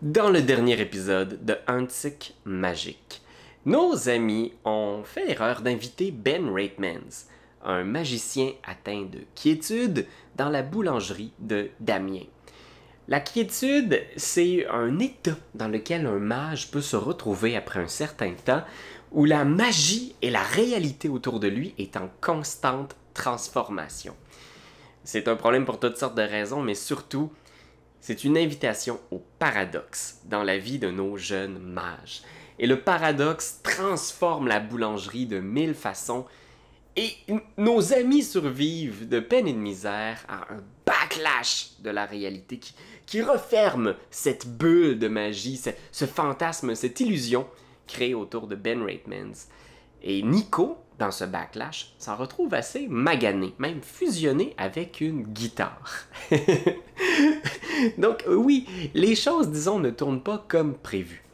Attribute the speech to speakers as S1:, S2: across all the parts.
S1: Dans le dernier épisode de Antique Magique, nos amis ont fait l'erreur d'inviter Ben Raitmans, un magicien atteint de quiétude, dans la boulangerie de Damien. La quiétude, c'est un état dans lequel un mage peut se retrouver après un certain temps, où la magie et la réalité autour de lui est en constante transformation. C'est un problème pour toutes sortes de raisons, mais surtout, c'est une invitation au paradoxe dans la vie de nos jeunes mages. Et le paradoxe transforme la boulangerie de mille façons et nos amis survivent de peine et de misère à un backlash de la réalité qui, referme cette bulle de magie, ce, ce fantasme, cette illusion créée autour de Ben Raitmans. Et Nico, dans ce backlash, s'en retrouve assez magané, même fusionné avec une guitare. Donc oui, les choses, disons, ne tournent pas comme prévu.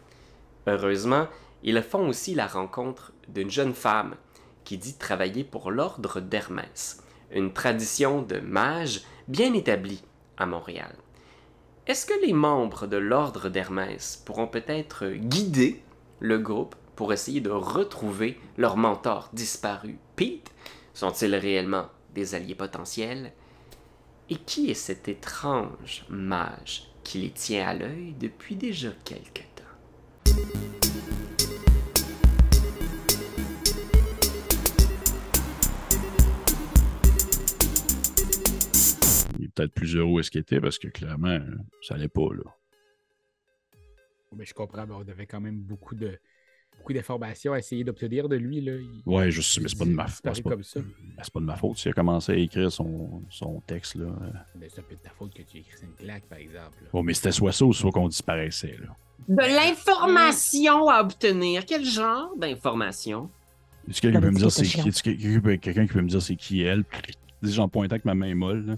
S1: Heureusement, ils font aussi la rencontre d'une jeune femme qui dit travailler pour l'ordre d'Hermès, une tradition de mages bien établie à Montréal. Est-ce que les membres de l'ordre d'Hermès pourront peut-être guider le groupe pour essayer de retrouver leur mentor disparu, Pete Sont-ils réellement des alliés potentiels? Et qui est cet étrange mage qui les tient à l'œil depuis déjà quelque temps?
S2: Il est peut-être plus heureux où est-ce qu'il était parce que clairement, ça allait pas, là.
S3: Mais je comprends, mais on avait quand même beaucoup de beaucoup d'informations à essayer d'obtenir de lui. Là. Il-
S2: Ouais, je sais, mais c'est pas de ma faute. C'est pas,
S3: comme ça.
S2: ben, pas de ma faute. S'il a commencé à écrire son, son texte, là. euh,
S3: Mais C'est un peu de ta faute que tu écris une claque, par exemple. là.
S2: Bon, mais c'était soit ça ou soit qu'on disparaissait, là.
S1: De l'information à obtenir. Quel genre d'information?
S2: Est-ce que quelqu'un peut me dire c'est qui? Quelqu'un qui peut me dire c'est qui elle? Dis, J'en pointais avec ma main molle, là.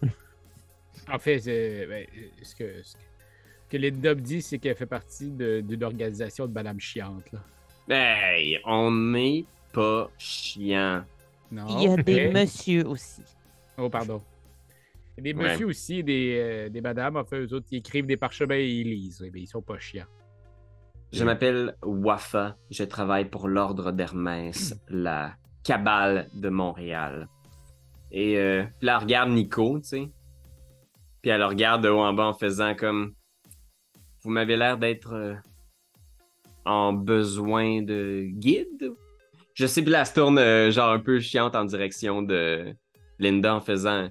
S3: En fait, ben, ce, que, ce que- que Linda me dit, c'est qu'elle fait partie de- d'une organisation de Madame Chiante. Là.
S1: Hey, on n'est pas chiant.
S3: Non,
S4: Il y a des messieurs aussi.
S3: Oh, pardon. Il y a des
S1: Ouais.
S3: messieurs aussi, des, euh, des madames. Enfin, eux autres, ils écrivent des parchemins et ils lisent. Eh bien, ils sont pas chiants.
S1: Je m'appelle Wafa. Je travaille pour l'ordre d'Hermès, la cabale de Montréal. Et euh, puis là, elle regarde Nico, tu sais. Puis elle le regarde de haut en bas en faisant comme. Vous m'avez l'air d'être euh, en besoin de guide? Je sais, puis là, elle se tourne euh, genre un peu chiante en direction de Linda en faisant.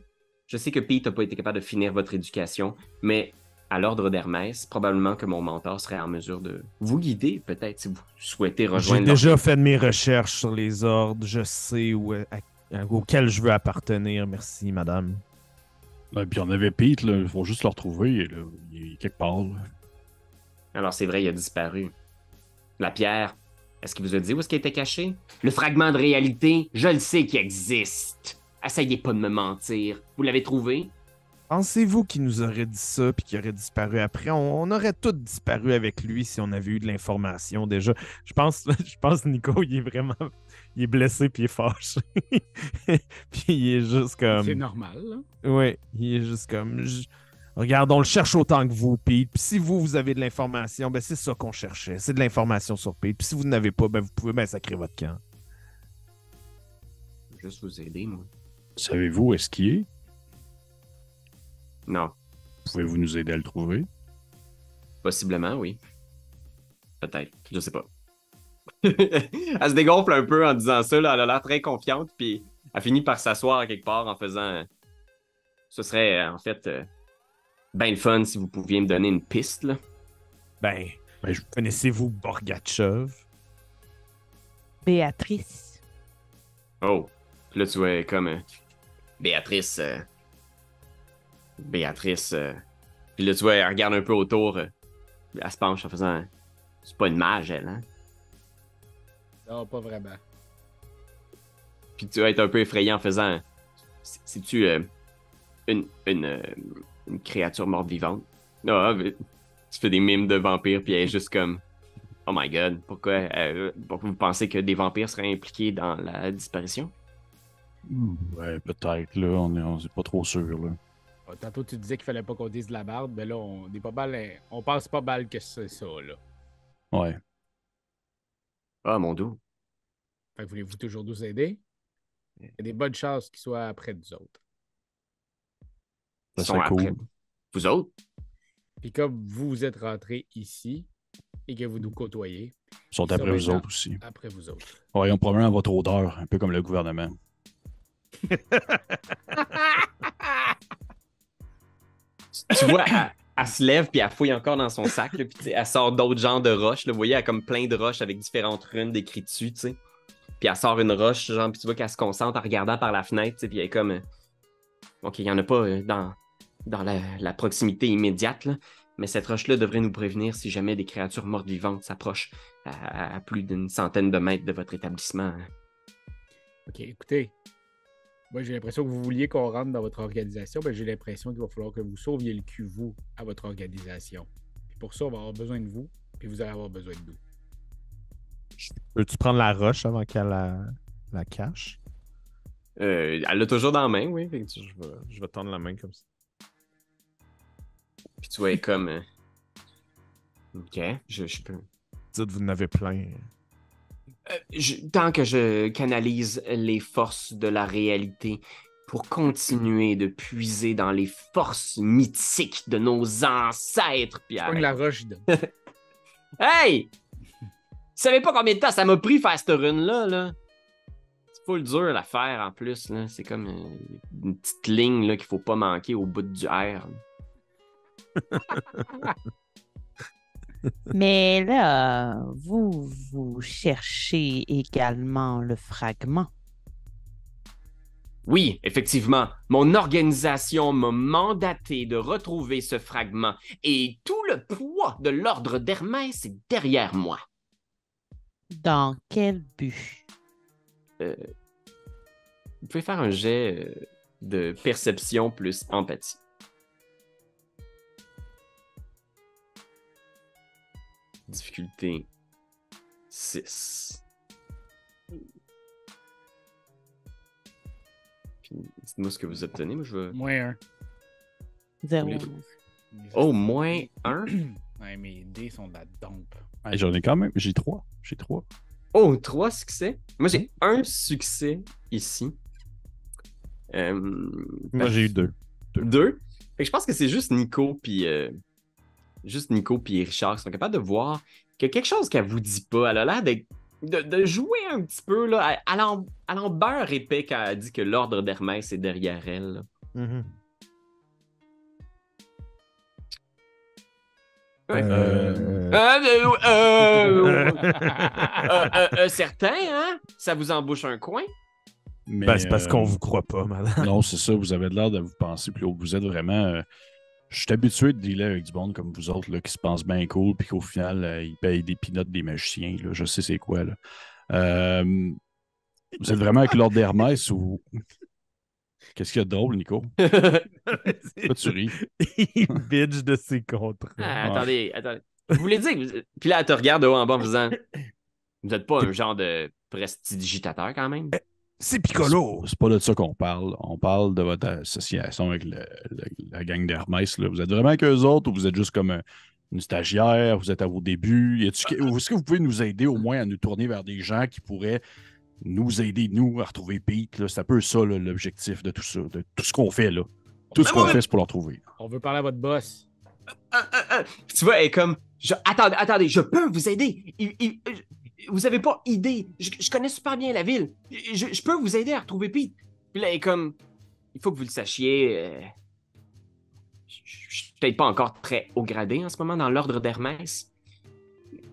S1: Je sais que Pete n'a pas été capable de finir votre éducation, mais à l'ordre d'Hermès, probablement que mon mentor serait en mesure de vous guider, peut-être, si vous souhaitez
S5: J'ai
S1: rejoindre.
S5: déjà fait de mes recherches sur les ordres. Je sais où, à- à- auquel je veux appartenir. Merci, madame.
S2: Ouais, puis on avait Pete. Il faut juste le retrouver, là. Il est quelque part, là.
S1: Alors, c'est vrai, il a disparu. La pierre, est-ce qu'il vous a dit où est-ce qu'elle était cachée? Le fragment de réalité, je le sais qu'il existe. Essayez pas de me mentir. Vous l'avez trouvé?
S5: Pensez-vous qu'il nous aurait dit ça puis qu'il aurait disparu après? On, on aurait tous disparu avec lui si on avait eu de l'information déjà. Je pense, je pense Nico, il est vraiment... Il est blessé puis il est fâché. puis il est juste comme...
S3: C'est normal. là.
S5: Ouais, il est juste comme. je- Regarde, on le cherche autant que vous, Pete. Puis si vous, vous avez de l'information, ben c'est ça qu'on cherchait. C'est de l'information sur Pete. Puis si vous n'avez pas, ben vous pouvez ben sacrer votre camp.
S1: Je vais juste vous aider, moi.
S2: Savez-vous où est-ce qu'il est?
S1: Non.
S2: Pouvez-vous nous aider à le trouver?
S1: Possiblement, oui. Peut-être. Je sais pas. elle se dégonfle un peu en disant ça. Là. Elle a l'air très confiante. Puis elle finit par s'asseoir quelque part en faisant. Ce serait en fait euh, ben le fun si vous pouviez me donner une piste. Là.
S5: Ben,
S2: Ben, je-
S5: connaissez-vous Borgatchev?
S4: Béatrice.
S1: Oh. Puis là, tu vois comme euh, Béatrice. euh, Béatrice. euh, Puis là, tu vois, elle regarde un peu autour. euh, elle se penche en faisant. C'est pas une mage, elle, hein?
S3: Non, pas vraiment.
S1: Puis tu vas être un peu effrayé en faisant. C'est-tu euh, une, une, euh, une créature morte vivante? Ah, tu fais des mimes de vampires, puis elle est juste comme. Oh my god, pourquoi, euh, pourquoi vous pensez que des vampires seraient impliqués dans la disparition?
S2: Ouais, peut-être, là. On est, on est pas trop sûr, là.
S3: Bon, Tantôt, tu disais qu'il fallait pas qu'on dise de la merde, mais là, on est pas mal. hein, On pense pas mal que c'est ça, là.
S2: Ouais.
S1: Ah, mon doux.
S3: Fait que voulez-vous toujours nous aider? Il y a des bonnes chances qu'ils soient après nous autres.
S2: Ça
S1: sont après.
S2: cool.
S1: Vous autres?
S3: Puis comme vous, vous êtes rentrés ici et que vous nous côtoyez,
S2: Ils sont
S3: Ils
S2: après
S3: sont
S2: vous autres aussi.
S3: après vous autres.
S2: Ouais, ils ont probablement votre odeur, un peu comme le gouvernement.
S1: tu vois, elle, elle se lève puis elle fouille encore dans son sac. Là, puis elle sort d'autres genres de roches. Là. Vous voyez, elle a comme plein de roches avec différentes runes décrites dessus. tu sais. Puis elle sort une roche, genre, puis tu vois qu'elle se concentre en regardant par la fenêtre. tu sais, Puis elle est comme. euh, Ok, il n'y en a pas euh, dans, dans la, la proximité immédiate. Là. Mais cette roche-là devrait nous prévenir si jamais des créatures mortes vivantes s'approchent à, à plus d'une centaine de mètres de votre établissement. hein.
S3: OK, écoutez. Moi, j'ai l'impression que vous vouliez qu'on rentre dans votre organisation, mais j'ai l'impression qu'il va falloir que vous sauviez le cul, vous, à votre organisation. Puis pour ça, on va avoir besoin de vous, puis vous allez avoir besoin de nous.
S5: Peux-tu prendre la roche avant qu'elle la, la cache?
S1: Euh, elle l'a toujours dans la main, oui.
S5: vais, je vais tendre la main comme ça.
S1: Puis tu vois, comme. euh, Ok, je, je peux.
S5: Dites, vous en avez plein.
S1: Euh, je- tant que je canalise les forces de la réalité pour continuer de puiser dans les forces mythiques de nos ancêtres,
S3: Pogne
S1: arrête.
S3: la roche, je donne.
S1: Hey! Tu savais pas combien de temps ça m'a pris faire cette rune-là, là? C'est full dur à faire en plus, là. C'est comme euh, une petite ligne là, qu'il faut pas manquer au bout du R.
S4: Mais là, vous, vous cherchez également le fragment.
S1: Oui, effectivement, mon organisation m'a mandaté de retrouver ce fragment et tout le poids de l'ordre d'Hermès est derrière moi.
S4: Dans quel but?
S1: Vous pouvez faire un jet euh, de perception plus empathie. Difficulté 6. Puis, dites-moi ce que vous obtenez. Moi, je veux...
S3: Moins un.
S4: Zéro.
S1: les- Oh, moins 1.
S3: Ouais, mes dés sont de la dompe.
S2: Ouais, J'en ai quand même. J'ai trois. J'ai trois.
S1: Oh, trois succès? Moi, j'ai un succès ici. Euh,
S5: Moi, j'ai eu deux.
S1: Deux? Fait que je pense que c'est juste Nico puis euh, juste Nico puis Richard qui sont capables de voir que quelque chose qu'elle vous dit pas. Elle a l'air de, de, de jouer un petit peu là. Elle, elle en, elle en beurre épais quand elle dit que l'ordre d'Hermès est derrière elle. Ouais.
S5: Euh,
S1: Euh, euh, euh, euh, euh, euh, certain, hein? Ça vous embouche un coin?
S5: Ben, c'est parce
S2: euh,
S5: qu'on vous croit pas, madame.
S2: Non, c'est ça. Vous avez l'air de vous penser plus haut que vous êtes vraiment. Euh, je suis habitué de dealer avec du monde comme vous autres là, qui se pensent bien cool puis qu'au final, euh, ils payent des pinottes des magiciens. Là. Je sais c'est quoi. Là. Euh, vous êtes vraiment avec l'ordre d'Hermès ou. Qu'est-ce qu'il y a de drôle, Nico? Pourquoi tu ris?
S5: Il bitch de ses contrats.
S1: Ah, attendez, attendez. Vous voulez dire que vous- Puis là, elle te regarde de haut en bas en faisant. Vous n'êtes pas un genre de prestidigitateur quand même?
S5: C'est Piccolo!
S2: C'est pas de ça qu'on parle. On parle de votre association avec le- le- la gang d'Hermès. Vous êtes vraiment avec eux autres ou vous êtes juste comme un- une stagiaire? Vous êtes à vos débuts? Est-ce que vous pouvez nous aider au moins à nous tourner vers des gens qui pourraient nous aider, nous, à retrouver Pete? C'est un peu ça l'objectif de tout ça, de tout ce qu'on fait là. Tout ce
S1: Mais
S2: qu'on fait, c'est pour le retrouver.
S3: On veut parler à votre boss.
S1: Euh, euh, euh. Tu vois, elle est comme. je- Attendez, attendez, je peux vous aider. Il- il- euh, Vous avez pas idée. Je, connais super bien la ville. Je, peux vous aider à retrouver Pete. Puis là, est comme. Il faut que vous le sachiez. euh, Je je suis peut-être pas encore très haut gradé en ce moment dans l'ordre d'Hermès.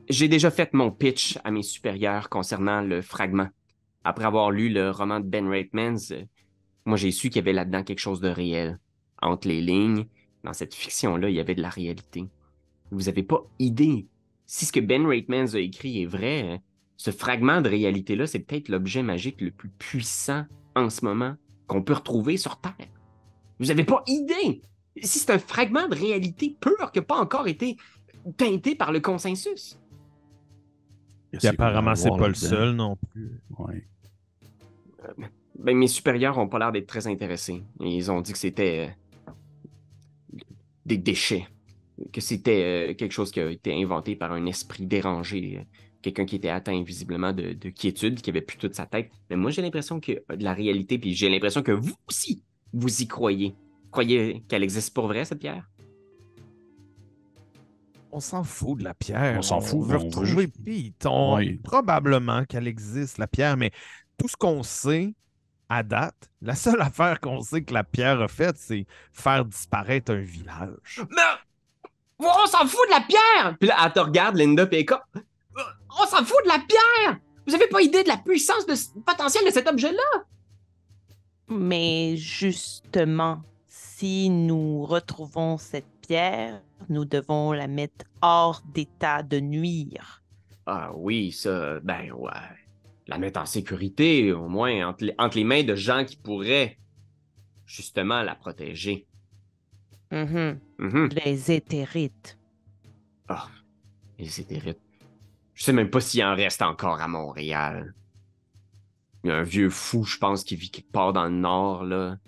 S1: J'ai déjà fait mon pitch à mes supérieurs concernant le fragment. Après avoir lu le roman de Ben Reitmans, euh, moi j'ai su qu'il y avait là-dedans quelque chose de réel. Entre les lignes, dans cette fiction-là, il y avait de la réalité. Vous avez pas idée. Si ce que Ben Reitmans a écrit est vrai, euh, ce fragment de réalité-là, c'est peut-être l'objet magique le plus puissant en ce moment qu'on peut retrouver sur Terre. Vous avez pas idée. Si c'est un fragment de réalité pur qui n'a pas encore été teinté par le consensus.
S5: Puis apparemment, c'est pas le seul non plus.
S2: Ouais.
S1: Ben, mes supérieurs ont pas l'air d'être très intéressés. Ils ont dit que c'était euh, des déchets. Que c'était euh, quelque chose qui a été inventé par un esprit dérangé. euh, Quelqu'un qui était atteint visiblement de, de quiétude, qui avait plus toute sa tête. Mais moi, j'ai l'impression que euh, de la réalité, puis j'ai l'impression que vous aussi, vous y croyez. Croyez qu'elle existe pour vrai, cette pierre?
S5: On s'en fout de la pierre.
S2: On s'en fout,
S5: On veut retrouver
S2: juste-
S5: Pete. On-
S2: Ouais.
S5: Probablement qu'elle existe, la pierre, mais tout ce qu'on sait à date, la seule affaire qu'on sait que la pierre a faite, c'est faire disparaître un village.
S1: Mais on s'en fout de la pierre! Puis là, elle te regarde, Linda, puis comme, On s'en fout de la pierre! Vous avez pas idée de la puissance de, potentielle de cet objet-là?
S4: Mais justement, si nous retrouvons cette pierre, nous devons la mettre hors d'état de nuire.
S1: Ah oui, ça, ben ouais. La mettre en sécurité, au moins, entre les, entre les mains de gens qui pourraient justement la protéger.
S4: Mhm.
S1: Mhm.
S4: Les éthérites.
S1: Ah, et c'est terrible. Je sais même pas s'il en reste encore à Montréal. Il y a un vieux fou, je pense, qui vit quelque part dans le nord, là.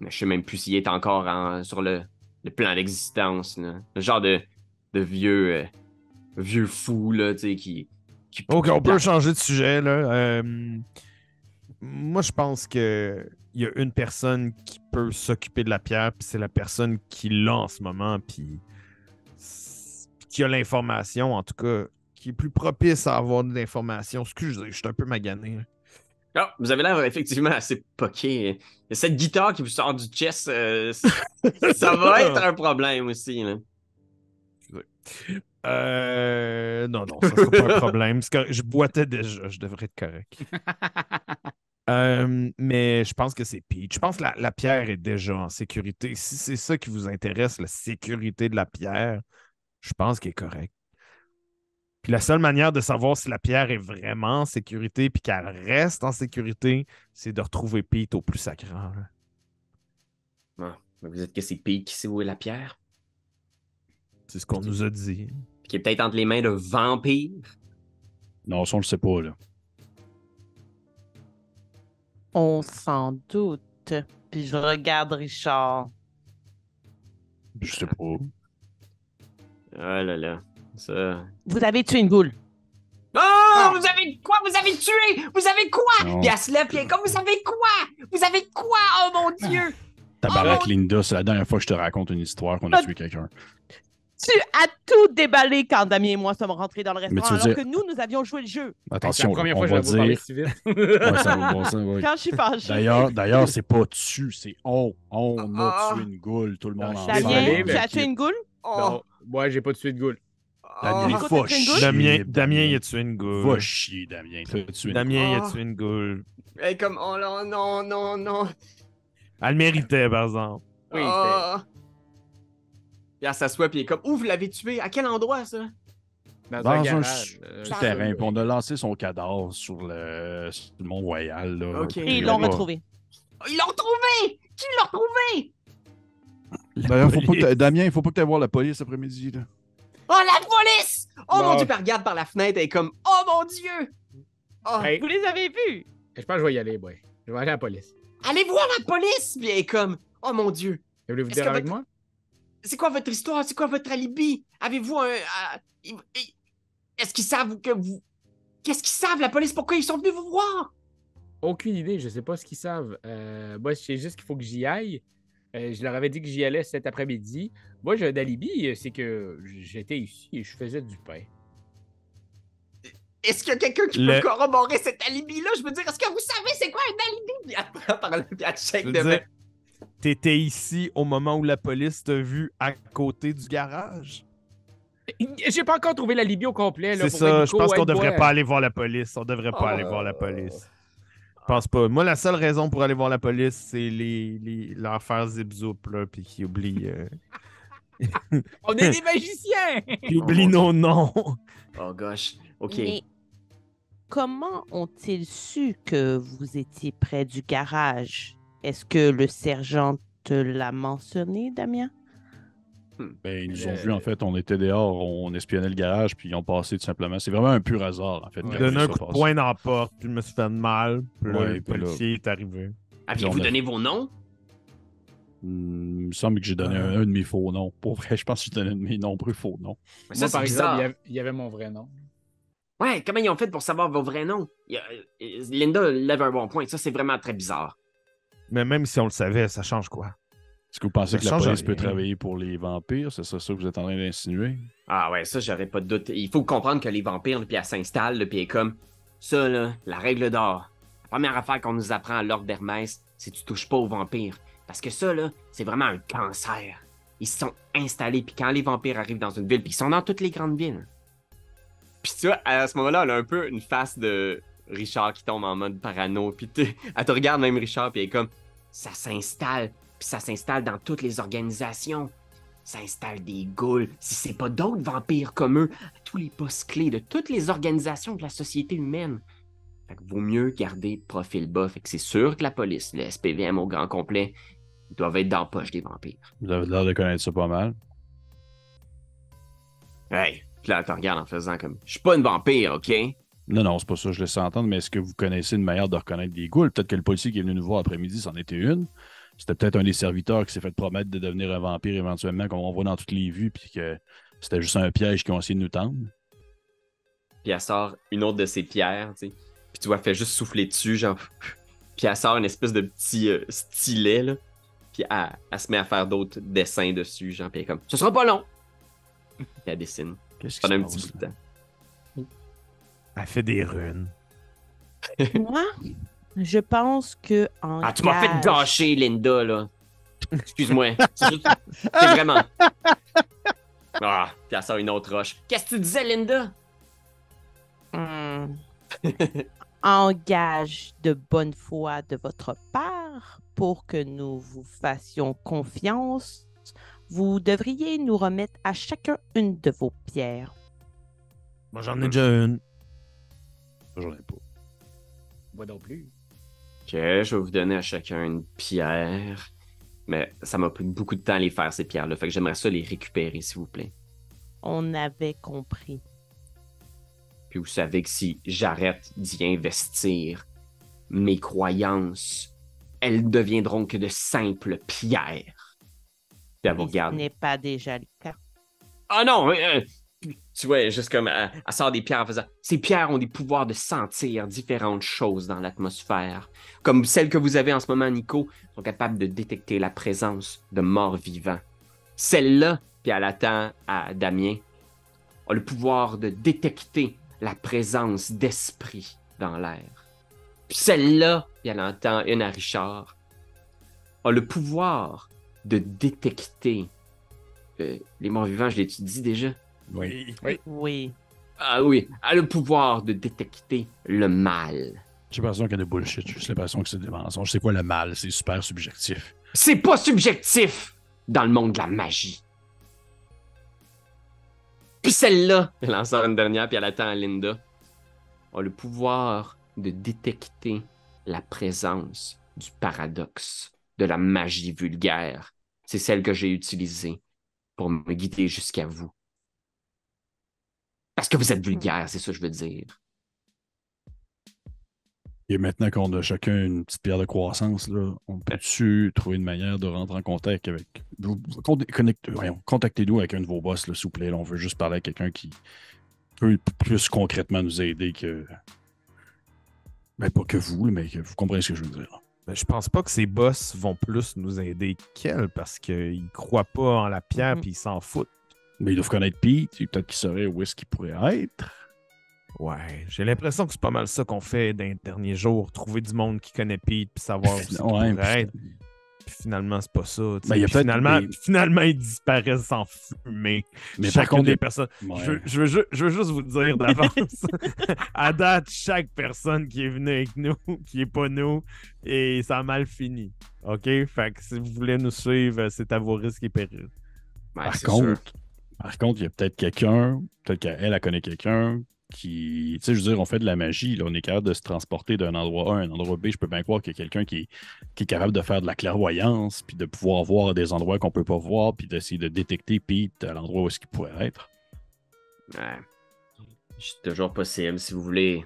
S1: Mais je sais même plus s'il est encore en- sur le, le plan d'existence, là. Le genre de, de vieux, euh, vieux fou, là, tu sais, qui... qui
S5: Ok, on peut changer de sujet. Là. Euh, moi, je pense que il y a une personne qui peut s'occuper de la pierre, puis c'est la personne qui l'a en ce moment, puis qui a l'information, en tout cas, qui est plus propice à avoir de l'information. Excusez, je suis un peu magané.
S1: Ah, vous avez l'air effectivement assez poqué. Cette guitare qui vous sort du chest, euh, ça va être un problème aussi, là.
S5: Euh, non, non, ça sera pas un problème. Correct. Je boitais déjà, je devrais être correct. Euh, mais je pense que c'est Pete. Je pense que la, la pierre est déjà en sécurité. Si c'est ça qui vous intéresse, la sécurité de la pierre, je pense qu'elle est correcte. Puis la seule manière de savoir si la pierre est vraiment en sécurité puis qu'elle reste en sécurité, c'est de retrouver Pete au plus sacrant. là.
S1: Ah, mais vous êtes que c'est Pete qui sait où est la pierre?
S5: C'est ce qu'on nous a dit.
S1: Puis qui est peut-être entre les mains de vampires?
S2: Non, ça, on le sait pas, là.
S4: On s'en doute. Puis je regarde Richard.
S2: Je sais pas.
S1: Oh là là. Ça.
S4: Vous avez tué une goule.
S1: Oh! Vous avez quoi? Vous avez tué! Vous avez quoi?
S2: Non.
S1: Puis elle se lève, puis elle est comme, vous avez quoi? Vous avez quoi? Oh mon Dieu!
S2: Tabarnak,
S1: Oh!
S2: Linda, c'est la dernière fois que je te raconte une histoire qu'on a tué quelqu'un.
S4: Tu as tout déballé quand Damien et moi sommes rentrés dans le restaurant alors
S2: dire-
S4: que nous, nous avions joué le jeu.
S2: Attention,
S3: c'est la première
S2: on
S3: fois que
S2: va
S3: je vais vous parler
S2: dire.
S3: si vite.
S2: Ouais, ça bon, ouais.
S4: Quand je suis fâchée.
S2: D'ailleurs, d'ailleurs, c'est pas tu, c'est on. On
S1: Ah.
S2: a tué une goule, tout le monde ensemble.
S3: Damien,
S4: tu as tué une goule?
S1: Oh!
S3: Non, moi, j'ai pas tué de goule.
S2: Damien,
S1: Oh!
S2: Va chier,
S5: Damien, Damien, il a tué une goule.
S2: Va chier, Damien. T'as tué une
S5: Damien, il a
S1: Ah.
S5: tué une goule.
S1: Elle est comme, oh non, non, non, non.
S5: Elle le méritait, par exemple.
S3: Oui,
S1: Oh! Puis elle s'assoit, puis elle est comme, où vous l'avez tué? À quel endroit, ça?
S3: Dans,
S2: Dans
S3: un
S2: un
S3: garage. euh,
S2: terrain, puis on a lancé son cadavre sur le, sur le Mont-Royal. là.
S1: Ok.
S4: Et ils
S2: on
S4: l'ont retrouvé.
S1: Ils l'ont retrouvé! Qui l'a retrouvé?
S2: D'ailleurs, faut pas que t'a- Damien, il faut pas que tu ailles voir la police après-midi. là.
S1: Oh, la police! Oh
S3: Bon.
S1: mon Dieu, elle regarde par la fenêtre, elle est comme, oh mon Dieu! Oh,
S3: Hey,
S4: Vous les avez vus?
S3: je pense que je vais y aller, boy. Je vais aller à la police.
S1: allez voir la police! Puis elle est comme, oh mon Dieu,
S3: Voulez-vous
S1: Est-ce
S3: dire
S1: que
S3: avec
S1: votre-
S3: moi?
S1: C'est quoi votre histoire? C'est quoi votre alibi? Avez-vous un. euh, Est-ce qu'ils savent que vous. Qu'est-ce qu'ils savent, la police? Pourquoi ils sont venus vous voir?
S3: Aucune idée, je sais pas ce qu'ils savent. Euh, moi, je sais juste qu'il faut que j'y aille. Euh, je leur avais dit que j'y allais cet après-midi. Moi, j'ai un alibi, c'est que j'étais ici et je faisais du pain.
S1: Est-ce qu'il y a quelqu'un qui
S5: Le-
S1: peut corroborer cet alibi-là? Je veux dire, est-ce que vous savez c'est quoi un alibi? Puis elle prend par le puis elle devant.
S5: dire, T'étais ici au moment où la police t'a vu à côté du garage?
S3: J'ai pas encore trouvé l'alibi au complet. là,
S5: C'est ça,
S3: Nico
S5: je pense qu'on devrait pas aller voir la police. On devrait pas aller voir la police. Je pense pas. Moi, la seule raison pour aller voir la police, c'est les, les, leur faire zip-zoup, là, puis qu'ils oublient, euh,
S3: On est des magiciens!
S5: qu'ils oublient nos noms.
S1: Oh gosh. Ok.
S4: Mais comment ont-ils su que vous étiez près du garage? Est-ce que le sergent te l'a mentionné, Damien?
S2: Ben, ils nous ont
S3: Euh,
S2: vus, en fait. On était dehors, on espionnait le garage, puis ils ont passé tout simplement. C'est vraiment un pur hasard, en fait.
S3: Ouais.
S2: ils
S5: un coup de poing dans la porte, puis je me suis fait de mal. Puis
S2: Ouais,
S5: le
S2: puis là-
S5: policier est arrivé.
S1: Aviez-vous donné vos noms?
S2: Hmm, il me semble que j'ai donné un, un de mes faux noms. Pour vrai, je pense que j'ai donné un de mes nombreux faux noms.
S1: Mais
S3: Moi,
S1: ça,
S3: par
S1: c'est
S3: exemple,
S1: bizarre.
S3: il y, avait, il y avait mon vrai nom.
S1: Ouais, comment ils ont fait pour savoir vos vrais noms? A- euh, Linda lève un bon point. Ça, c'est vraiment très bizarre.
S5: Mais même si on le savait, ça change quoi?
S2: Est-ce que vous pensez
S5: Ça
S2: que la police
S5: rien.
S2: peut travailler pour les vampires? C'est ça, ça que vous êtes en train d'insinuer?
S1: Ah ouais, ça, j'aurais pas de doute. Il faut comprendre que les vampires, là, puis elles s'installent, puis elle est comme... Ça, là, la règle d'or. La première affaire qu'on nous apprend à l'ordre d'Hermès, c'est tu touches pas aux vampires. Parce que ça, là, c'est vraiment un cancer. Ils se sont installés, puis quand les vampires arrivent dans une ville, puis ils sont dans toutes les grandes villes. Puis tu vois, à ce moment-là, elle a un peu une face de Richard qui tombe en mode parano, puis tu- elle te regarde même Richard, puis elle est comme... Ça s'installe, puis ça s'installe dans toutes les organisations. Ça installe des ghouls. Si c'est pas d'autres vampires comme eux, à tous les postes clés de toutes les organisations de la société humaine. Fait que vaut mieux garder profil bas. Fait que c'est sûr que la police, le SPVM au grand complet, ils doivent être dans la poche des vampires.
S2: Vous avez l'air de connaître ça pas mal.
S1: Hey, puis là, elle te regarde en faisant comme Je suis pas une vampire, ok?
S2: Non, non, c'est pas ça, je laisse entendre, mais est-ce que vous connaissez une manière de reconnaître des ghouls? Peut-être que le policier qui est venu nous voir après-midi, c'en était une. C'était peut-être un des serviteurs qui s'est fait promettre de devenir un vampire éventuellement, comme on voit dans toutes les vues, puis que c'était juste un piège qu'ils ont essayé de nous tendre.
S1: Puis elle sort une autre de ses pierres, tu sais. Puis tu vois, elle fait juste souffler dessus, genre. Puis elle sort une espèce de petit euh, stylet, là. Puis elle, elle se met à faire d'autres dessins dessus, genre. Puis elle est comme Ce sera pas long! Puis elle dessine.
S2: Qu'est-ce se
S1: un petit bout de temps.
S5: Elle fait des runes.
S4: Moi, je pense que en
S1: Ah, tu m'as fait gâcher, Linda, là. Excuse-moi. C'est vraiment. Ah, puis elle sort une autre roche. Qu'est-ce que tu disais, Linda?
S4: Hmm. en gage de bonne foi de votre part, pour que nous vous fassions confiance, vous devriez nous remettre à chacun une de vos pierres.
S5: Moi, j'en ai déjà une.
S2: J'en ai pas.
S3: Moi non plus.
S1: Ok, je vais vous donner à chacun une pierre. Mais ça m'a pris beaucoup de temps à les faire, ces pierres-là. Fait que j'aimerais ça les récupérer, s'il vous plaît.
S4: On avait compris.
S1: Puis vous savez que si j'arrête d'y investir, mes croyances, elles deviendront que de simples pierres. Puis elle vous
S4: ce n'est pas déjà le cas.
S1: Ah non! euh, tu vois, juste comme elle, elle sort des pierres en faisant. Ces pierres ont des pouvoirs de sentir différentes choses dans l'atmosphère. Comme celles que vous avez en ce moment, Nico, sont capables de détecter la présence de morts vivants. Celle-là, puis elle attend à Damien, a le pouvoir de détecter la présence d'esprit dans l'air. Puis celle-là, puis elle entend une à Richard, a le pouvoir de détecter euh, les morts vivants, je l'étudie déjà?
S2: Oui.
S4: Oui.
S1: Ah oui, a le pouvoir de détecter le mal.
S2: J'ai l'impression qu'il y a des bullshit. J'ai l'impression que c'est des mensonges. C'est quoi le mal? C'est super subjectif.
S1: C'est pas subjectif dans le monde de la magie. Puis celle-là, elle en sort une dernière, puis elle attend à Linda, a le pouvoir de détecter la présence du paradoxe, de la magie vulgaire. C'est celle que j'ai utilisée pour me guider jusqu'à vous. Parce que vous êtes vulgaire, c'est ça que je veux dire.
S2: Et maintenant qu'on a chacun une petite pierre de croissance, là, on peut-tu trouver une manière de rentrer en contact avec. Contactez-nous avec un de vos boss, s'il vous plaît. là. on veut juste parler à quelqu'un qui peut plus concrètement nous aider que. Ben, pas que vous, mais que vous comprenez ce que je veux dire.
S5: Ben, je pense pas que ces boss vont plus nous aider qu'elle parce qu'ils croient pas en la pierre
S4: Mhm.
S5: puis ils s'en foutent.
S2: Mais ils doivent connaître Pete, et peut-être qu'ils sauraient où est-ce qu'il pourrait être.
S5: Ouais, j'ai l'impression que c'est pas mal ça qu'on fait dans les derniers jours. Trouver du monde qui connaît Pete puis savoir où c'est qu'il
S2: Ouais,
S5: pourrait
S2: puis-
S5: être. Puis finalement, c'est pas ça.
S2: Ben, y a
S5: finalement,
S2: des-
S5: finalement, ils disparaissent en fumée.
S2: Mais
S5: Chacune
S2: par contre,
S5: des personnes.
S2: ouais.
S5: Je, veux, je veux ju- je veux juste vous dire d'avance, à date, chaque personne qui est venue avec nous, qui est pas nous, et ça a mal fini. OK? Fait que si vous voulez nous suivre, c'est à vos risques et périls.
S1: Ouais,
S2: Par contre,
S1: sûr.
S2: Par contre, il y a peut-être quelqu'un, peut-être qu'elle, elle connaît quelqu'un qui. Tu sais, je veux dire, on fait de la magie, là, on est capable de se transporter d'un endroit A à un endroit B. Je peux bien croire qu'il y a quelqu'un qui, est- qui est capable de faire de la clairvoyance, puis de pouvoir voir des endroits qu'on peut pas voir, puis d'essayer de détecter Pete à l'endroit où est-ce qu'il pourrait être.
S1: Ouais. C'est toujours possible. Si vous voulez,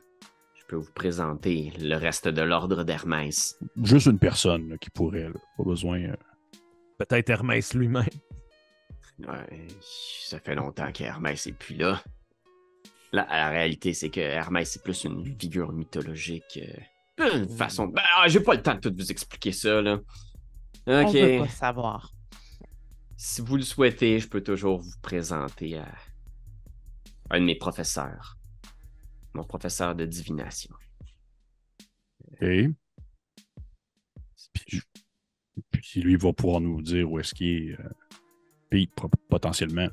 S1: je peux vous présenter le reste de l'ordre d'Hermès.
S2: Juste une personne là, qui pourrait, là. pas besoin. euh,
S5: Peut-être Hermès lui-même.
S1: Ouais, ça fait longtemps qu'Hermès est plus là. La, la réalité, c'est que Hermès c'est plus une figure mythologique. euh, Une façon. Ben, ah, j'ai pas le temps de tout vous expliquer ça, là.
S4: On
S1: Ok.
S4: veut pas savoir.
S1: Si vous le souhaitez, je peux toujours vous présenter à un de mes professeurs. Mon professeur de divination.
S2: OK. Puis, puis lui va pouvoir nous dire où est-ce qu'il est. euh, Potentiellement.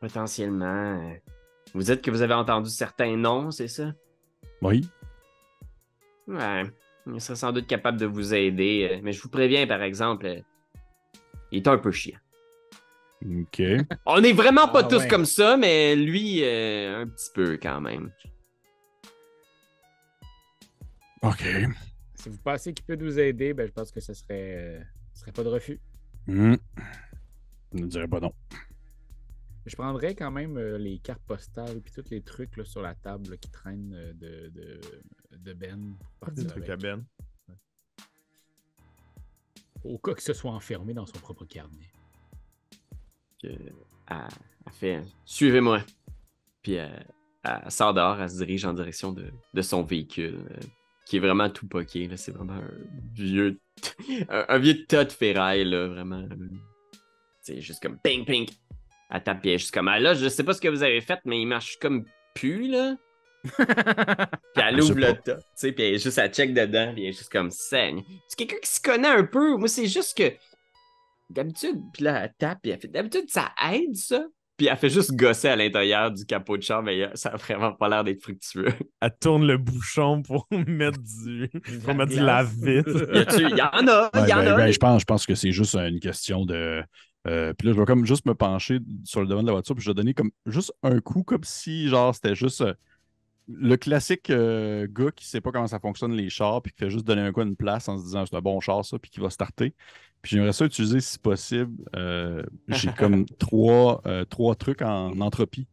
S1: Potentiellement. euh, Vous dites que vous avez entendu certains noms, c'est ça?
S2: Oui.
S1: Ouais. Il serait sans doute capable de vous aider. euh, Mais je vous préviens, par exemple, euh, il est un peu chiant.
S2: OK.
S1: On n'est vraiment pas
S3: Ah
S1: tous
S3: ouais.
S1: comme ça, mais lui, euh, un petit peu quand même.
S2: OK.
S3: Si vous pensez qu'il peut nous aider, ben, je pense que ce serait, euh, ce serait pas de refus.
S2: Hmm. Je ne dirais pas non.
S3: Je prendrais quand même euh, les cartes postales et tous les trucs là, sur la table là, qui traînent euh, de, de, de Ben.
S5: Des trucs
S3: avec.
S5: à Ben.
S3: Au cas que ce soit enfermé dans son propre carnet.
S1: Elle, fait Suivez-moi. Puis elle, elle sort dehors, elle se dirige en direction de, de son véhicule, euh, qui est vraiment tout poqué. là. C'est vraiment un vieux, un, un vieux tas de ferraille, là, vraiment. C'est juste comme ping ping. Elle tape, puis elle est juste comme Ah, là, je sais pas ce que vous avez fait, mais il marche comme pu, là. Puis elle ouvre le tas, tu sais, puis elle est juste, elle check dedans, puis elle est juste comme saigne. C'est quelqu'un qui se connaît un peu. Moi, c'est juste que d'habitude, puis là, elle tape, puis elle fait d'habitude, ça aide, ça. Puis elle fait juste gosser à l'intérieur du capot de char, mais ça a vraiment pas l'air d'être fructueux.
S5: Elle tourne le bouchon pour mettre du, pour mettre du lave-vite.
S1: Y a-tu- y en a,
S2: Ouais,
S1: y en
S2: ben,
S1: a.
S2: ben, je, pense, je pense que c'est juste une question de. Euh, puis là, je vais comme juste me pencher sur le devant de la voiture, puis je vais donner comme juste un coup, comme si genre c'était juste euh, le classique euh, gars qui sait pas comment ça fonctionne les chars, puis qui fait juste donner un coup à une place en se disant c'est un bon char ça, puis qui va starter. Puis j'aimerais ça utiliser si possible. J'ai comme trois, trois trucs en entropie,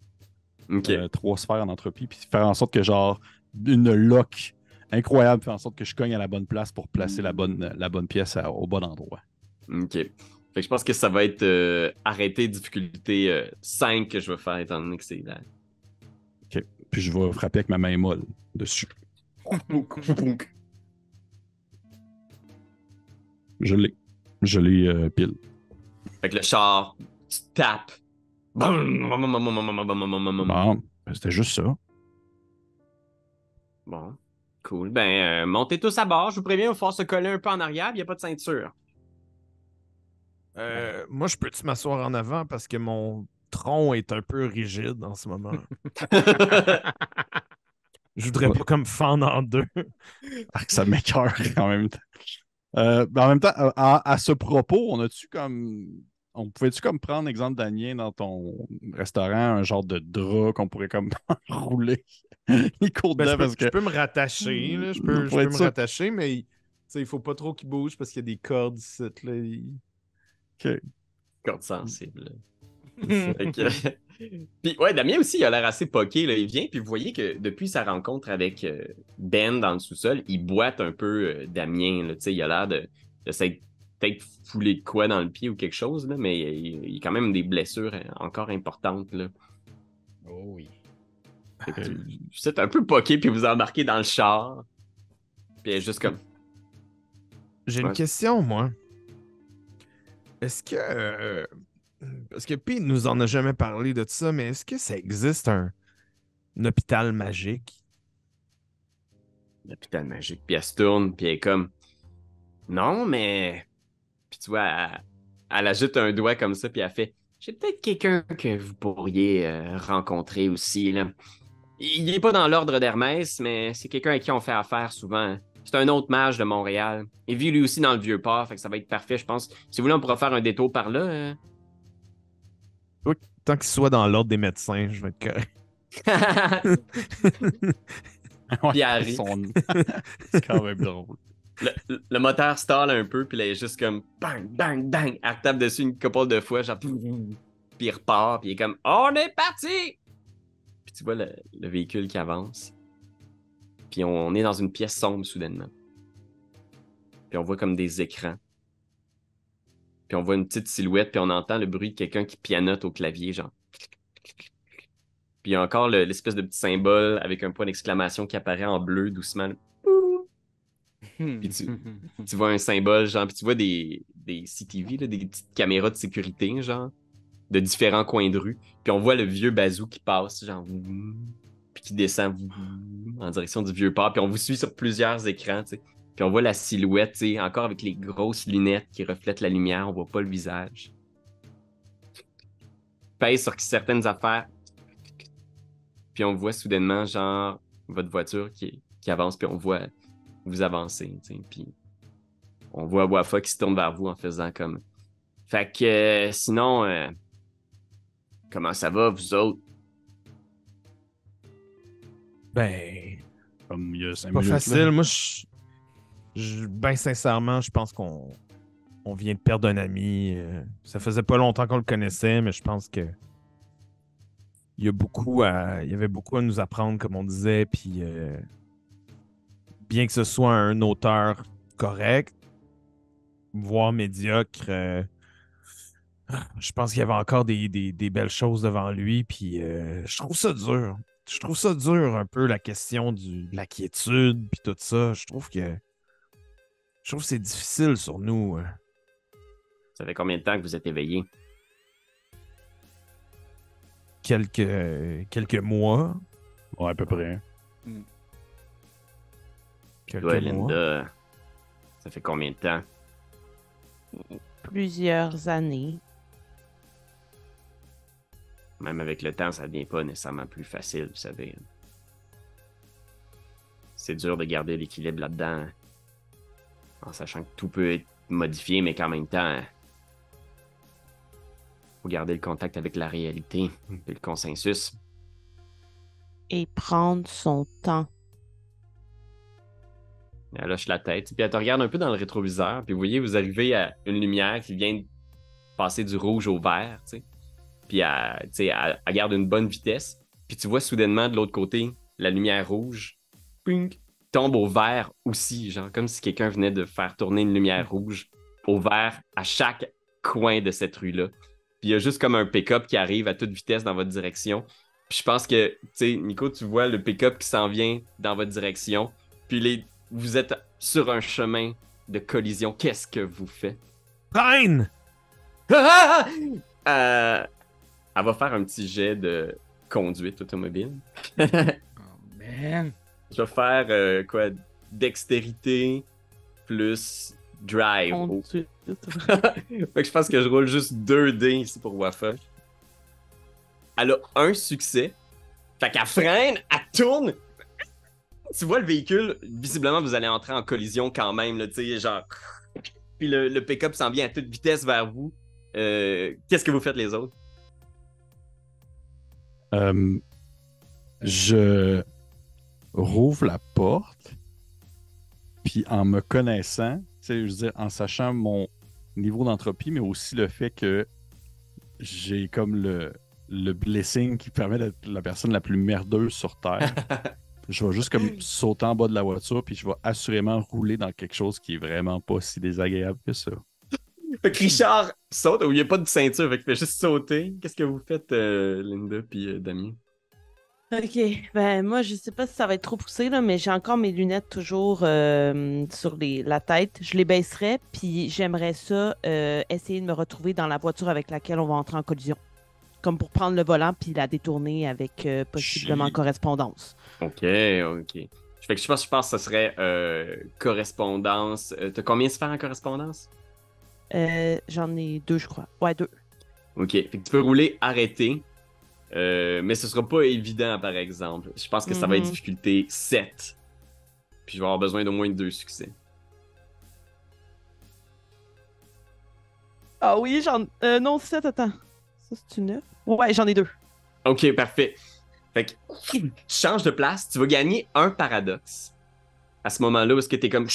S1: Ok.
S2: euh, trois sphères en entropie, puis faire en sorte que genre une lock incroyable fait en sorte que je cogne à la bonne place pour placer la bonne, la bonne pièce à- au bon endroit.
S1: Ok. Fait que je pense que ça va être euh, arrêter difficulté euh, 5 que je vais faire, étant donné que c'est là.
S2: Puis je vais frapper avec ma main molle dessus. Je l'ai. Je l'ai euh, pile.
S1: Fait que le char, tu tapes. Bon,
S2: ben, c'était juste ça.
S1: Bon, cool. Ben, euh, montez tous à bord. Je vous préviens, il va falloir se coller un peu en arrière, il n'y a pas de ceinture.
S5: Euh, moi, je peux-tu m'asseoir en avant parce que mon tronc est un peu rigide en ce moment? Je voudrais pas comme fendre en deux.
S2: Ah, ça m'écœure en même temps. Euh, ben, en même temps, à, à- à ce propos, on a-tu comme. On pouvait-tu comme prendre exemple Daniel dans ton restaurant, un genre de drap qu'on pourrait comme rouler les cours
S5: Ben, je,
S2: dedans
S5: peux,
S2: parce que.
S5: je peux me rattacher, là, je peux, je
S2: Pour
S5: peux me rattacher, mais il faut pas trop qu'il bouge parce qu'il y a des cordes ici. Là, il-
S1: Corde sensible. Fait que- puis ouais, Damien aussi, il a l'air assez poqué. Là. Il vient, puis vous voyez que depuis sa rencontre avec euh, Ben dans le sous-sol, il boite un peu euh, Damien. Là. Tu sais, Il a l'air de, de s'être peut-être foulé de quoi dans le pied ou quelque chose, là, mais il, il a quand même des blessures euh, encore importantes. Là.
S3: Oh oui.
S1: Fait que vous êtes un peu poqué, puis vous embarquez dans le char. Puis juste comme.
S5: J'ai
S1: Ouais.
S5: une question, moi. Est-ce que. euh, parce que Pete nous en a jamais parlé de ça, mais est-ce que ça existe un, hôpital magique?
S1: l'hôpital magique. Puis elle se tourne, puis elle est comme Non, mais. Puis tu vois, elle, ajoute un doigt comme ça, puis elle fait J'ai peut-être quelqu'un que vous pourriez euh, rencontrer aussi. Là. Il n'est pas dans l'ordre d'Hermès, mais c'est quelqu'un à qui on fait affaire souvent. C'est un autre mage de Montréal. Il vit lui aussi dans le vieux port, fait que ça va être parfait, je pense. Si vous voulez, on pourra faire un détour par là. euh.
S5: Tant qu'il soit dans l'ordre des médecins, je vais être correct.
S1: Puis arrive.
S2: son- c'est quand même drôle.
S1: le, le moteur stall un peu, puis là, elle est juste comme bang, bang, bang. Elle tape dessus une couple de fois, genre. Puis il repart, puis il est comme On est parti! Puis tu vois le, le véhicule qui avance. Puis on, on est dans une pièce sombre soudainement. Puis on voit comme des écrans. Puis on voit une petite silhouette, puis on entend le bruit de quelqu'un qui pianote au clavier, genre. Puis il y a encore le- l'espèce de petit symbole avec un point d'exclamation qui apparaît en bleu doucement. Puis tu, tu vois un symbole, genre, puis tu vois des, des CTV, là, des petites caméras de sécurité, genre, de différents coins de rue. Puis on voit le vieux bazou qui passe, genre, puis qui descend en direction du vieux port. Puis on vous suit sur plusieurs écrans. Puis on voit la silhouette, encore avec les grosses lunettes qui reflètent la lumière, on voit pas le visage. Pèse sur certaines affaires. Puis on voit soudainement, genre, votre voiture qui, avance, puis on voit vous avancer. Puis on voit Wafa qui se tourne vers vous en faisant comme. Fait que euh, sinon, euh, comment ça va, vous autres?
S5: Ben,
S2: Comme il y a cinq
S5: pas
S2: minutes. là.
S5: facile. Moi, je, je- ben sincèrement, je pense qu'on on vient de perdre un ami. Euh, Ça faisait pas longtemps qu'on le connaissait, mais je pense que il y a beaucoup à, il y avait beaucoup à nous apprendre, comme on disait, puis euh, bien que ce soit un auteur correct, voire médiocre, euh, je pense qu'il y avait encore des, des- des belles choses devant lui, puis je trouve ça dur. Je trouve ça dur un peu la question du, de la quiétude, puis tout ça. Je trouve que je trouve que c'est difficile sur nous. euh.
S1: Ça fait combien de temps que vous êtes éveillé?
S5: Quelques, quelques mois.
S2: Ouais, à peu près.
S5: Quelques
S1: Toi,
S5: mois.
S1: Linda, ça fait combien de temps?
S4: Plusieurs années.
S1: Même avec le temps, ça devient pas nécessairement plus facile, vous savez. C'est dur de garder l'équilibre là-dedans, en sachant que tout peut être modifié, mais qu'en même temps, faut garder le contact avec la réalité et le consensus.
S4: Et prendre son temps.
S1: Elle lâche la tête, puis elle te regarde un peu dans le rétroviseur, puis vous voyez, vous arrivez à une lumière qui vient de passer du rouge au vert, tu sais. Puis elle, garde une bonne vitesse, puis tu vois soudainement de l'autre côté, la lumière rouge, ping, tombe au vert aussi, genre comme si quelqu'un venait de faire tourner une lumière rouge au vert à chaque coin de cette rue-là. Puis il y a juste comme un pick-up qui arrive à toute vitesse dans votre direction. Puis je pense que, tu sais, Nico, tu vois le pick-up qui s'en vient dans votre direction. Puis les, vous êtes sur un chemin de collision. Qu'est-ce que vous faites?
S5: Freine!
S1: Euh, elle va faire un petit jet de conduite automobile.
S3: Oh, man.
S1: Je vais faire euh, quoi? Dextérité plus drive. Oh.
S4: Conduite.
S1: fait que je pense que je roule juste 2 dés ici pour Wafa. Elle a un succès. Fait qu'elle freine, elle tourne. Tu vois le véhicule, visiblement vous allez entrer en collision quand même, là, tu sais, genre. Puis le, le pick-up s'en vient à toute vitesse vers vous. Euh, Qu'est-ce que vous faites les autres?
S2: Euh, je rouvre la porte, puis en me connaissant, tu sais, je veux dire, en sachant mon niveau d'entropie, mais aussi le fait que j'ai comme le, le blessing qui permet d'être la personne la plus merdeuse sur Terre. je vais juste comme sauter en bas de la voiture, puis je vais assurément rouler dans quelque chose qui est vraiment pas si désagréable que ça.
S1: Fait que Richard saute, où il n'y a pas de ceinture, fait qu'il fait juste sauter. Qu'est-ce que vous faites, euh, Linda puis euh, Damien?
S4: Ok, ben moi je sais pas si ça va être trop poussé là, mais j'ai encore mes lunettes toujours euh, sur les, la tête. Je les baisserai, puis j'aimerais ça euh, essayer de me retrouver dans la voiture avec laquelle on va entrer en collision, comme pour prendre le volant puis la détourner avec euh, possiblement correspondance.
S1: Ok, ok. Fait que je pense, je pense que ce serait euh, correspondance. Euh, T'as combien de sphères en correspondance?
S4: Euh, J'en ai deux, je crois. Ouais, deux.
S1: Ok, fait que tu peux rouler arrêté, euh, mais ce sera pas évident par exemple. Je pense que ça va être
S4: Mhm.
S1: difficulté 7. Puis je vais avoir besoin d'au moins deux succès.
S4: Ah oui, j'en. Euh, non, sept, attends. Ça, c'est une neuf? Ouais, j'en ai deux.
S1: Ok, parfait. Fait que tu changes de place, tu vas gagner un paradoxe. À ce moment-là, est-ce que t'es comme!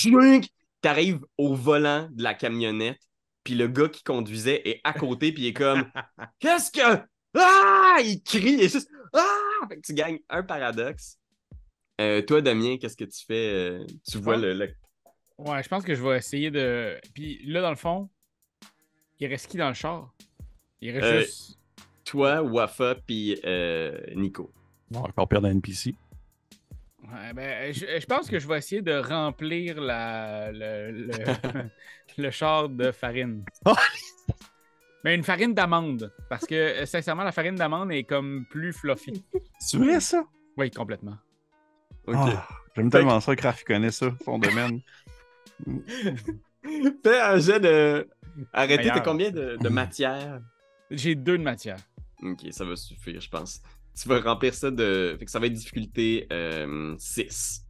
S1: T'arrives au volant de la camionnette, puis le gars qui conduisait est à côté, puis il est comme Qu'est-ce que. Ah! Il crie, il est juste Ah! Fait que tu gagnes un paradoxe. Euh, toi, Damien, qu'est-ce que tu fais? euh, tu vois le. le-
S3: Ouais, je pense que je vais essayer de. Puis là, dans le fond, il reste qui dans le char? Il reste
S1: Euh,
S3: juste.
S1: Toi, Wafa, puis euh, Nico.
S2: On va encore perdre un NPC.
S3: Ouais, ben, je, je pense que je vais essayer de remplir la, le, le, le char de farine.
S2: Oh!
S3: Mais une farine d'amande. Parce que, euh, sincèrement, la farine d'amande est comme plus fluffy.
S2: C'est vrai, ça?
S3: Oui, complètement.
S1: Ok.
S2: Ah, J'aime tellement ça que Raph connaît ça, son domaine.
S1: Fais un jet de. Arrêtez, t'as combien de, de matière?
S3: J'ai deux de matière.
S1: Ok, ça va suffire, je pense. Tu vas remplir ça de. Fait que ça va être difficulté 6.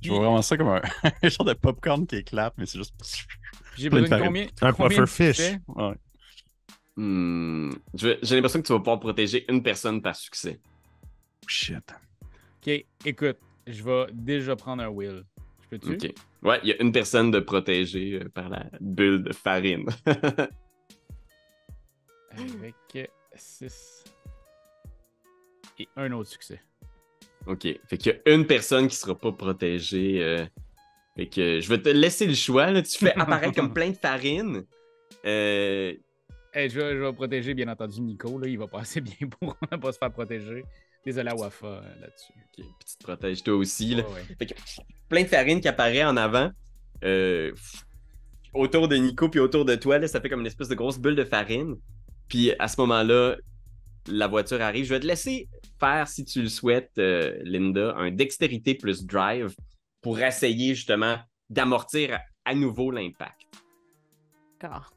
S2: Je vois vraiment ça comme un, un genre de popcorn qui éclate, mais c'est juste.
S3: J'ai besoin de combien?
S5: Un puffer fish.
S2: Ouais.
S1: Hmm, J'ai l'impression que tu vas pouvoir protéger une personne par succès.
S2: Shit.
S3: Ok, écoute, je vais déjà prendre un will. Je peux-tu?
S1: Ok. Ouais, il y a une personne de protégée euh, par la bulle de farine.
S3: Avec 6 et un autre succès.
S1: ok. Fait qu'il y a une personne qui sera pas protégée. euh, Fait que je vais te laisser le choix. Là. Tu fais apparaître comme plein de farine. Euh,
S3: je, vais, je vais protéger, bien entendu, Nico. Là, il va passer bien pour ne pas se faire protéger. Désolé à Wafa euh, là-dessus.
S1: ok, Puis tu te protèges toi aussi. Là.
S3: Ouais.
S1: Fait que plein de farine qui apparaît en avant. euh, autour de Nico puis autour de toi, là, ça fait comme une espèce de grosse bulle de farine. Puis à ce moment-là, la voiture arrive. Je vais te laisser faire, si tu le souhaites, euh, Linda, un dextérité plus drive pour essayer justement d'amortir à, nouveau l'impact.
S4: D'accord.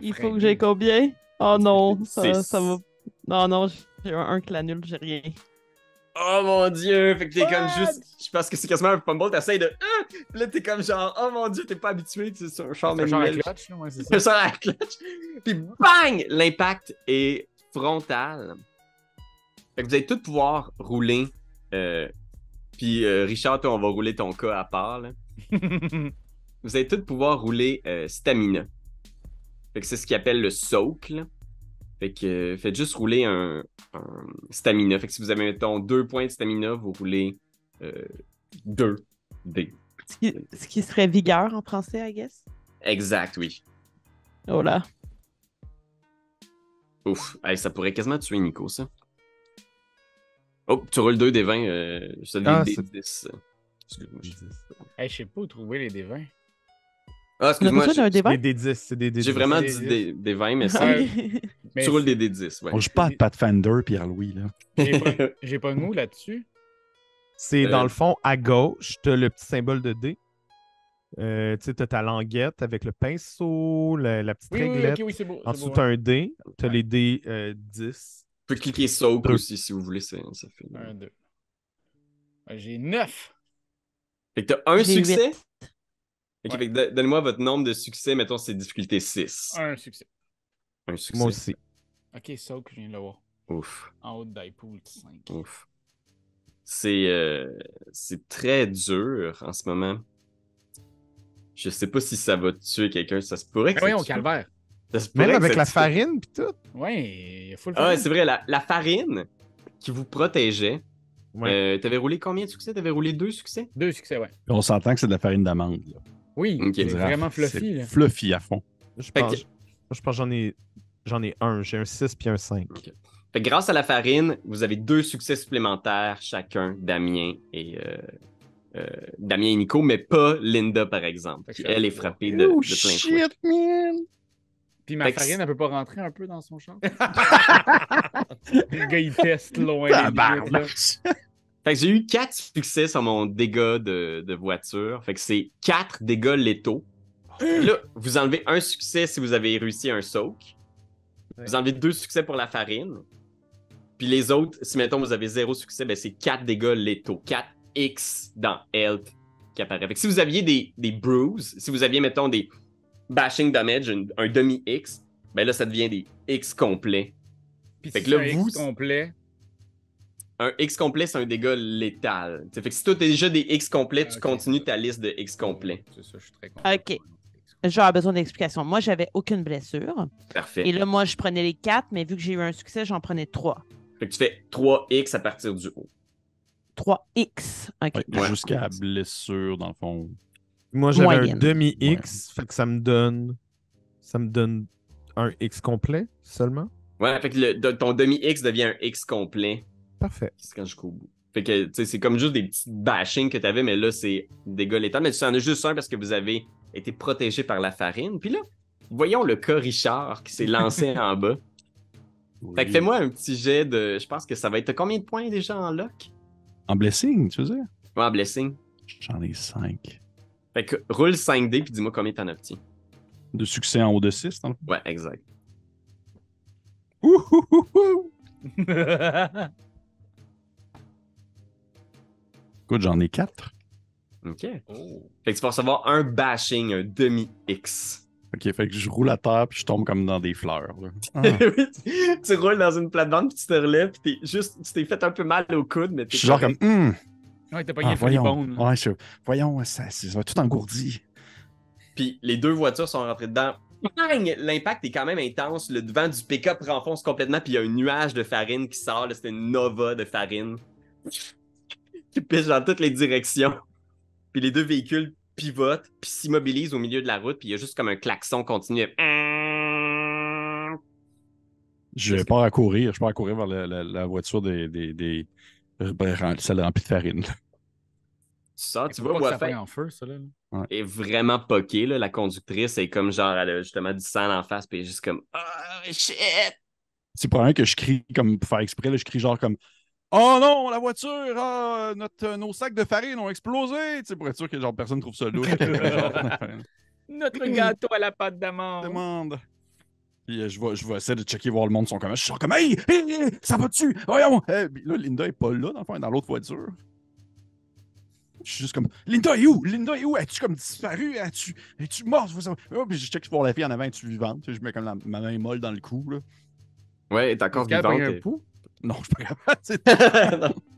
S4: Il faut que j'ai combien? Oh non, ça, ça va. Non, non, j'ai un, un clanul, j'ai rien.
S1: Oh mon dieu! Fait que t'es comme juste. Je pense que c'est quasiment un fumble, t'essayes de. Puis là, t'es comme genre, oh mon dieu, t'es pas habitué, tu sais, c'est un char
S3: C'est un
S1: manuel.
S3: clutch, là, ouais, c'est ça.
S1: clutch. Puis bang! L'impact est frontal. Fait que vous allez tous pouvoir rouler. euh, Puis euh, Richard, toi, on va rouler ton cas à part. là. Vous allez tous pouvoir rouler euh, stamina. Fait que c'est ce qu'ils appelle le soak. Fait que faites juste rouler un, un stamina. Fait que si vous avez, mettons, deux points de stamina, vous roulez euh, deux dés.
S4: Ce qui, ce qui serait vigueur en français, I guess?
S1: Exact, oui.
S4: Oh là.
S1: Ouf, Hey, ça pourrait quasiment tuer Nico, ça. Oh, tu roules 2 des 20, euh, je te dis
S5: Ah,
S1: des
S5: c'est-
S1: 10. Excuse-moi. je-
S3: Hey, je sais pas où trouver les D20.
S1: Ah, excuse-moi,
S4: débat?
S5: Des D10, c'est des D10.
S1: j'ai vraiment
S3: Des
S1: dit
S3: 10.
S1: des, des 20, mais
S3: Ah,
S1: ça.
S3: Mais
S1: tu roules des D10, ouais.
S2: On joue pas à Pathfinder, Pierre-Louis, là.
S3: J'ai pas, j'ai pas de mots là-dessus.
S5: C'est
S1: Euh,
S5: dans le fond, à gauche, tu as le petit symbole de D. Euh, tu sais, tu as ta languette avec le pinceau, la, la petite
S3: Oui,
S5: réglette.
S3: ok, oui, c'est beau.
S5: En
S3: c'est
S5: dessous, tu as
S3: ouais.
S5: un D. Tu as
S3: Ouais.
S5: les D euh, 10.
S1: Tu peux cliquer Soak
S5: Deux.
S1: aussi si vous voulez, ça, ça fait.
S3: Un, deux. J'ai 9.
S1: Fait que t'as un
S4: J'ai
S1: succès?
S4: huit.
S1: Ok,
S3: Ouais.
S1: fait que don- donnez-moi votre nombre de succès, mettons c'est difficulté 6.
S3: Un succès.
S1: Un succès.
S5: Moi aussi.
S3: Ok, ça que je viens de le voir.
S1: Ouf,
S3: En haut de Pool 5.
S1: ouf. C'est euh, c'est très dur en ce moment. Je sais pas si ça va tuer quelqu'un, ça se pourrait que
S3: voyons,
S1: tue.
S3: calvaire.
S1: Ça se pourrait
S5: Même avec la
S1: tue.
S5: farine pis tout.
S3: Ouais, il faut le
S1: Ah c'est vrai, la, la farine qui vous protégeait.
S5: Ouais.
S1: euh, T'avais roulé combien de succès? T'avais roulé deux succès?
S3: Deux succès, ouais.
S2: On s'entend que c'est de la farine d'amande.
S3: Oui, c'est vraiment fluffy. Là.
S2: Fluffy à fond.
S5: Je pense,
S1: que-
S5: je pense que j'en ai, j'en ai un. J'ai un 6 puis un 5.
S1: Fait que grâce à la farine, vous avez deux succès supplémentaires chacun, Damien et euh, euh, Damien et Nico, mais pas Linda par exemple, qui elle est frappée de,
S2: Oh
S1: de plein fouet.
S2: man!
S3: Puis ma
S1: Fait que
S3: farine, elle peut pas rentrer un peu dans son champ? le gars, il teste loin. les limites, là.
S1: Fait que j'ai eu quatre succès sur mon dégât de, de voiture. Fait que c'est quatre dégâts létaux. Puis Là, vous enlevez un succès si vous avez réussi un soak. Vous enlevez deux succès pour la farine. Puis les autres, si mettons vous avez zéro succès, ben c'est quatre dégâts létaux. 4 X dans health qui apparaît. Fait que si vous aviez des, des bruises, si vous aviez, mettons, des bashing damage, un, un demi-X, ben là, ça devient des X complets.
S3: Puis
S1: Fait
S3: si
S1: que là,
S3: un
S1: vous-
S3: X complet.
S1: Un X complet, c'est un dégât létal. Fait que si toi, t'as déjà des X complets,
S3: Ah,
S1: tu
S3: ok.
S1: continues ta liste de X complets.
S3: C'est ça, je suis très content.
S4: Ok. J'aurais besoin d'explications. Moi, j'avais aucune blessure.
S1: Parfait.
S4: Et là, moi, je prenais les quatre, mais vu que j'ai eu un succès, j'en prenais trois.
S1: Fait que tu fais 3 X à partir du haut.
S4: 3X. OK.
S2: Ouais,
S1: Ouais.
S2: Jusqu'à blessure, dans le fond.
S5: Moi, j'avais un demi-X, fait que ça me donne. Ça me donne un X complet seulement.
S1: Ouais, fait que le- ton demi-X devient un X complet.
S5: Parfait.
S1: C'est quand jusqu'au bout. Fait que, tu sais, c'est comme juste des petits bashings que t'avais, mais là, c'est dégâts létals. Mais tu en as juste un parce que vous avez été protégé par la farine. Puis là, voyons le cas Richard qui s'est lancé en bas. Fait que fais-moi un petit jet de. Je pense que ça va être. T'as combien de points déjà en lock?
S2: En blessing, tu veux dire?
S1: Ouais, en blessing.
S2: J'en ai 5.
S1: Fait que roule 5D puis dis-moi combien t'en obtiens.
S2: De succès en haut de 6, dans le.
S1: Ouais, exact.
S2: Ouh, ouh, ouh, Écoute, j'en ai 4.
S1: Ok. Fait que tu vas recevoir un bashing, un demi-X.
S2: Ok, fait que je roule à terre puis je tombe comme dans des fleurs. là. Ah.
S1: Oui, tu, tu roules dans une plate-bande puis tu te relèves puis t'es juste. Tu t'es fait un peu mal au coude, mais
S2: Je
S1: t'es
S2: suis genre comme, hum,
S3: Ouais, t'as pas
S2: ah, voyons, ouais, je- voyons, ça, ça va tout engourdi.
S1: Puis les deux voitures sont rentrées dedans. Bang! L'impact est quand même intense. Le devant du pick-up renfonce complètement, puis il y a un nuage de farine qui sort. C'était une nova de farine qui pêche dans toutes les directions. Puis les deux véhicules pivotent, puis s'immobilisent au milieu de la route, puis il y a juste comme un klaxon continu.
S2: Je pars à courir, je pars à courir vers la, la- la voiture des, des, des celle remplie de farine.
S1: Tu sors, tu vois,
S3: pas en feu, ça, là.
S1: est vraiment poquée. Là. La conductrice est comme genre, elle a justement du sang en face, puis elle est juste comme Ah, shit!
S2: C'est probablement que je crie comme pour faire exprès, là, je crie genre comme Oh non, la voiture, ah, notre, nos sacs de farine ont explosé! Tu sais, pour être sûr que genre, personne trouve ça louche. Genre,
S3: Notre gâteau à la pâte d'amande.
S2: demande. Puis euh, je vais, je vais essayer de checker voir le monde son comment. Je suis genre comme Hey, hey, hey, ça va dessus! Voyons! Eh, puis là, Linda est pas là, dans le fond, elle est dans l'autre voiture. Je suis juste comme Linda est où? Linda est où? Es-tu comme disparu? Es-tu es morte? Oh, puis je check pour la fille en avant, es-tu vivante? Je mets comme la- ma main molle dans le cou. Là.
S1: Ouais, est encore vivante.
S3: un pouls?
S2: Non, je suis pas capable.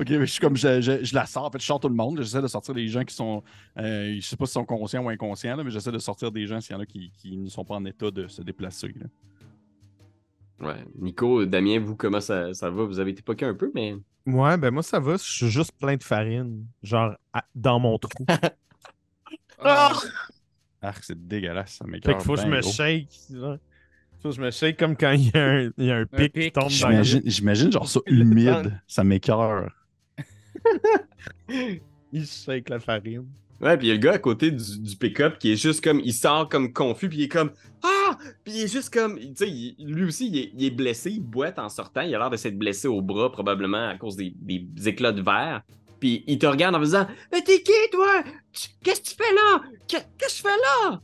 S2: Ok, mais je suis comme je, je- je la sors. En fait, je sors tout le monde. J'essaie de sortir les gens qui sont. euh, je sais pas s'ils sont conscients ou inconscients, là, mais j'essaie de sortir des gens s'il y en a qui, qui ne sont pas en état de se déplacer. là.
S1: Ouais. Nico, Damien, vous, comment ça, ça va? Vous avez été poqué un peu, mais.
S5: Ouais, ben moi, ça va. Je suis juste plein de farine. Genre, à- dans mon trou.
S3: Ah!
S2: Ah, c'est dégueulasse. Ça
S5: Fait qu'il faut que je me
S2: gros.
S5: shake. Je me shake comme quand il y a un, il y a un pic qui
S3: pic.
S5: tombe dans le
S2: J'imagine, j'imagine genre ça humide. Ça m'écœure.
S5: Il shake la farine.
S1: Ouais, puis il y a le gars à côté du, du pick-up qui est juste comme. Il sort comme confus, puis il est comme. Ah! Puis il est juste comme. Tu sais, lui aussi, il est, il est blessé, il boite en sortant. Il a l'air de s'être blessé au bras, probablement à cause des, des éclats de verre. Puis il te regarde en faisant Mais t'es qui, toi? Qu'est-ce que tu fais là? Qu'est- Qu'est-ce que tu fais là?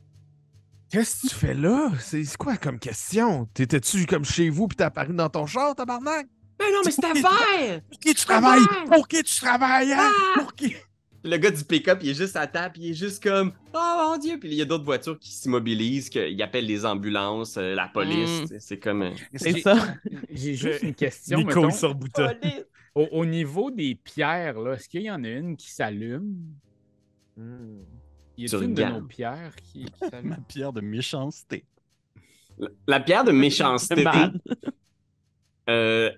S5: Qu'est-ce que tu fais là? C'est c'est quoi comme question? T'étais-tu comme chez vous pis t'es apparu dans ton char, tabarnak?
S1: Mais non, mais c'était vert!
S2: Pour qui tu
S1: travailles?
S2: Pour qui tu travailles? hein?
S1: Ah!
S2: Pour qui?
S1: Le gars du pick-up, il est juste à table, il est juste comme Oh mon dieu! Puis il y a d'autres voitures qui s'immobilisent, qu'ils appellent les ambulances, euh, la police.
S4: Mm.
S1: C'est comme. euh,
S4: C'est ça.
S3: J'ai juste une question.
S5: Nico, bouton.
S3: Au, au niveau des pierres, là, est-ce qu'il y en a une qui s'allume? Y
S1: Tu
S3: a une de nos pierres qui, qui
S2: Ma pierre de méchanceté.
S1: La- La pierre de méchanceté. Euh,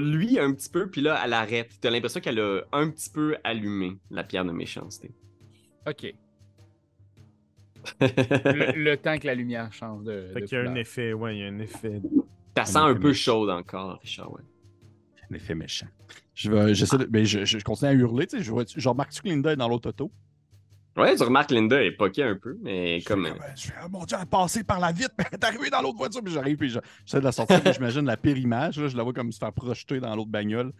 S1: lui un petit peu, puis là, elle arrête. T'as l'impression qu'elle a un petit peu allumé la pierre de méchanceté.
S3: OK. Le, le temps que la lumière change de.
S5: Fait
S3: de
S5: qu'il y a un effet, ouais, il y a un effet.
S1: Ça sent un peu chaude encore, Richard. Ouais.
S2: Un effet méchant. Je vais, de, ben, je, je, je continue à hurler. Tu sais, je, vois- je remarque-tu que Linda est dans l'autre auto?
S1: Ouais, tu remarques Linda est poquée un peu, mais
S2: Je
S1: comme.
S2: je fais, oh mon Dieu, elle est passée par la vitre, mais elle est arrivée dans l'autre voiture, puis j'arrive, puis je- j'essaie de la sortir, puis j'imagine la pire image, là, je la vois comme se faire projeter dans l'autre bagnole.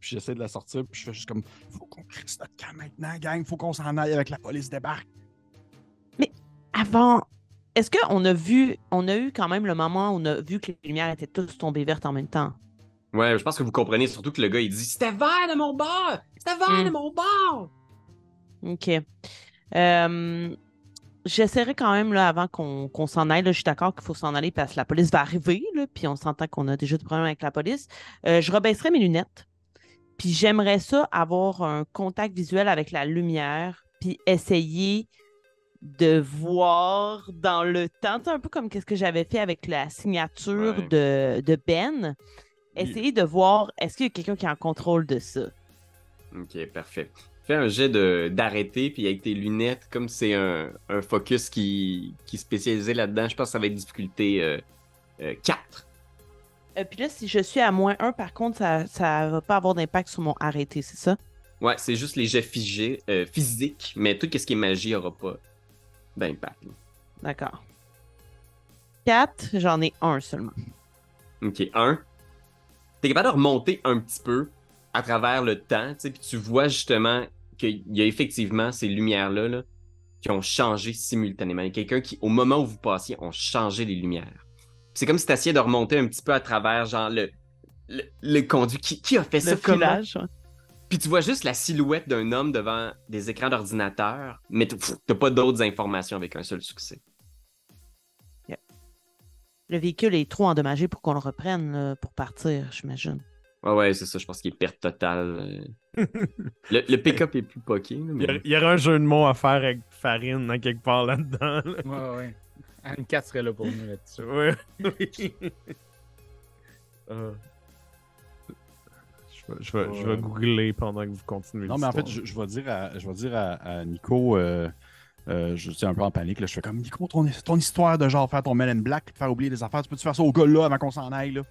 S2: Puis j'essaie de la sortir, puis je fais juste comme, faut qu'on crisse notre camp maintenant, gang, faut qu'on s'en aille avec la police débarque.
S4: Avant, est-ce qu'on a vu, on a eu quand même le moment où on a vu que les lumières étaient toutes tombées vertes en même temps?
S1: Ouais, je pense que vous comprenez surtout que le gars, il dit C'était vert de mon bord! C'était vert
S4: Mm.
S1: de mon bord!
S4: OK. Euh, J'essaierai quand même, là, avant qu'on s'en aille, là, je suis d'accord qu'il faut s'en aller parce que la police va arriver, là, puis on s'entend qu'on a déjà des problèmes avec la police. Euh, je rebaisserai mes lunettes, puis j'aimerais ça avoir un contact visuel avec la lumière, puis essayer de voir dans le temps, tu sais, un peu comme qu'est-ce que j'avais fait avec la signature
S1: Ouais.
S4: de, de Ben. Essayer de voir, est-ce qu'il y a quelqu'un qui est en contrôle de ça?
S1: Ok, parfait. Fais un jet d'arrêter, puis avec tes lunettes, comme c'est un, un focus qui, qui est spécialisé là-dedans, je pense que ça va être difficulté euh, 4.
S4: Euh, puis là, si je suis à moins 1, par contre, ça, ça va pas avoir d'impact sur mon arrêté, c'est ça?
S1: Ouais, c'est juste les jets figés, euh, physiques, mais tout ce qui est magie aura pas d'impact.
S4: D'accord. 4, j'en ai un seulement.
S1: Ok, un. T'es capable de remonter un petit peu à travers le temps, tu puis tu vois justement qu'il y a effectivement ces lumières-là là, qui ont changé simultanément. Il y a quelqu'un qui, au moment où vous passiez, ont changé les lumières. C'est comme si t'essayais de remonter un petit peu à travers, genre, le, le, le conduit. Qui, qui a fait ça?
S4: Le
S1: Comment?
S4: filage. ouais.
S1: Puis tu vois juste la silhouette d'un homme devant des écrans d'ordinateur, mais t'as pas d'autres informations avec un seul succès.
S4: Le véhicule est trop endommagé pour qu'on le reprenne là, pour partir, j'imagine.
S1: Ouais, ouais, c'est ça, je pense qu'il est perte totale. euh. le, le pick-up est plus poqué, là,
S5: Il y,
S1: mais...
S5: aurait- il y aurait un jeu de mots à faire avec farine dans quelque part là-dedans. là.
S3: Ouais, ouais. Anne 4 serait là pour nous là-dessus.
S5: Ouais. oui. Euh. Je vais, je, vais, je vais
S2: Ouais.
S5: googler pendant que vous continuez.
S2: Non, mais en fait, je, je vais dire à, je vais dire à, à Nico, euh, euh, je suis un peu en panique, là, je fais comme Nico, ton, ton histoire de genre faire ton Men in Black, de faire oublier les affaires, tu peux-tu faire ça au gars là avant qu'on s'en aille, là?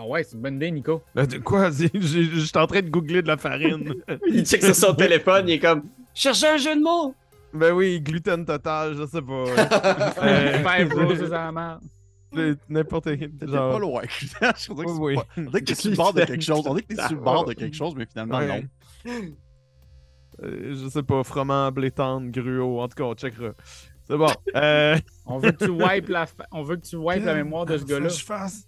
S3: Ah ouais, c'est une bonne idée, Nico.
S5: Euh, de quoi? Je suis en train de googler de la farine.
S1: Il check sur son téléphone, il est comme Cherchez un jeu de mots!
S5: ben oui, gluten total, je sais pas.
S3: Five Roses marre.
S5: c'est N'importe quel
S2: T'étais
S5: genre.
S2: pas loin. je que
S5: Oui,
S2: pas-. On dirait que t'es sur le bord de quelque chose. On dirait que t'es sur le bord de quelque chose, mais finalement,
S5: Ouais.
S2: non.
S5: Euh, je sais pas, froment, blé tendre, gruau, en tout cas, on checkera. C'est bon. Euh...
S3: On veut que tu wipes la, fa- on veut que tu wipes la mémoire de ce gars-là.
S5: je fasse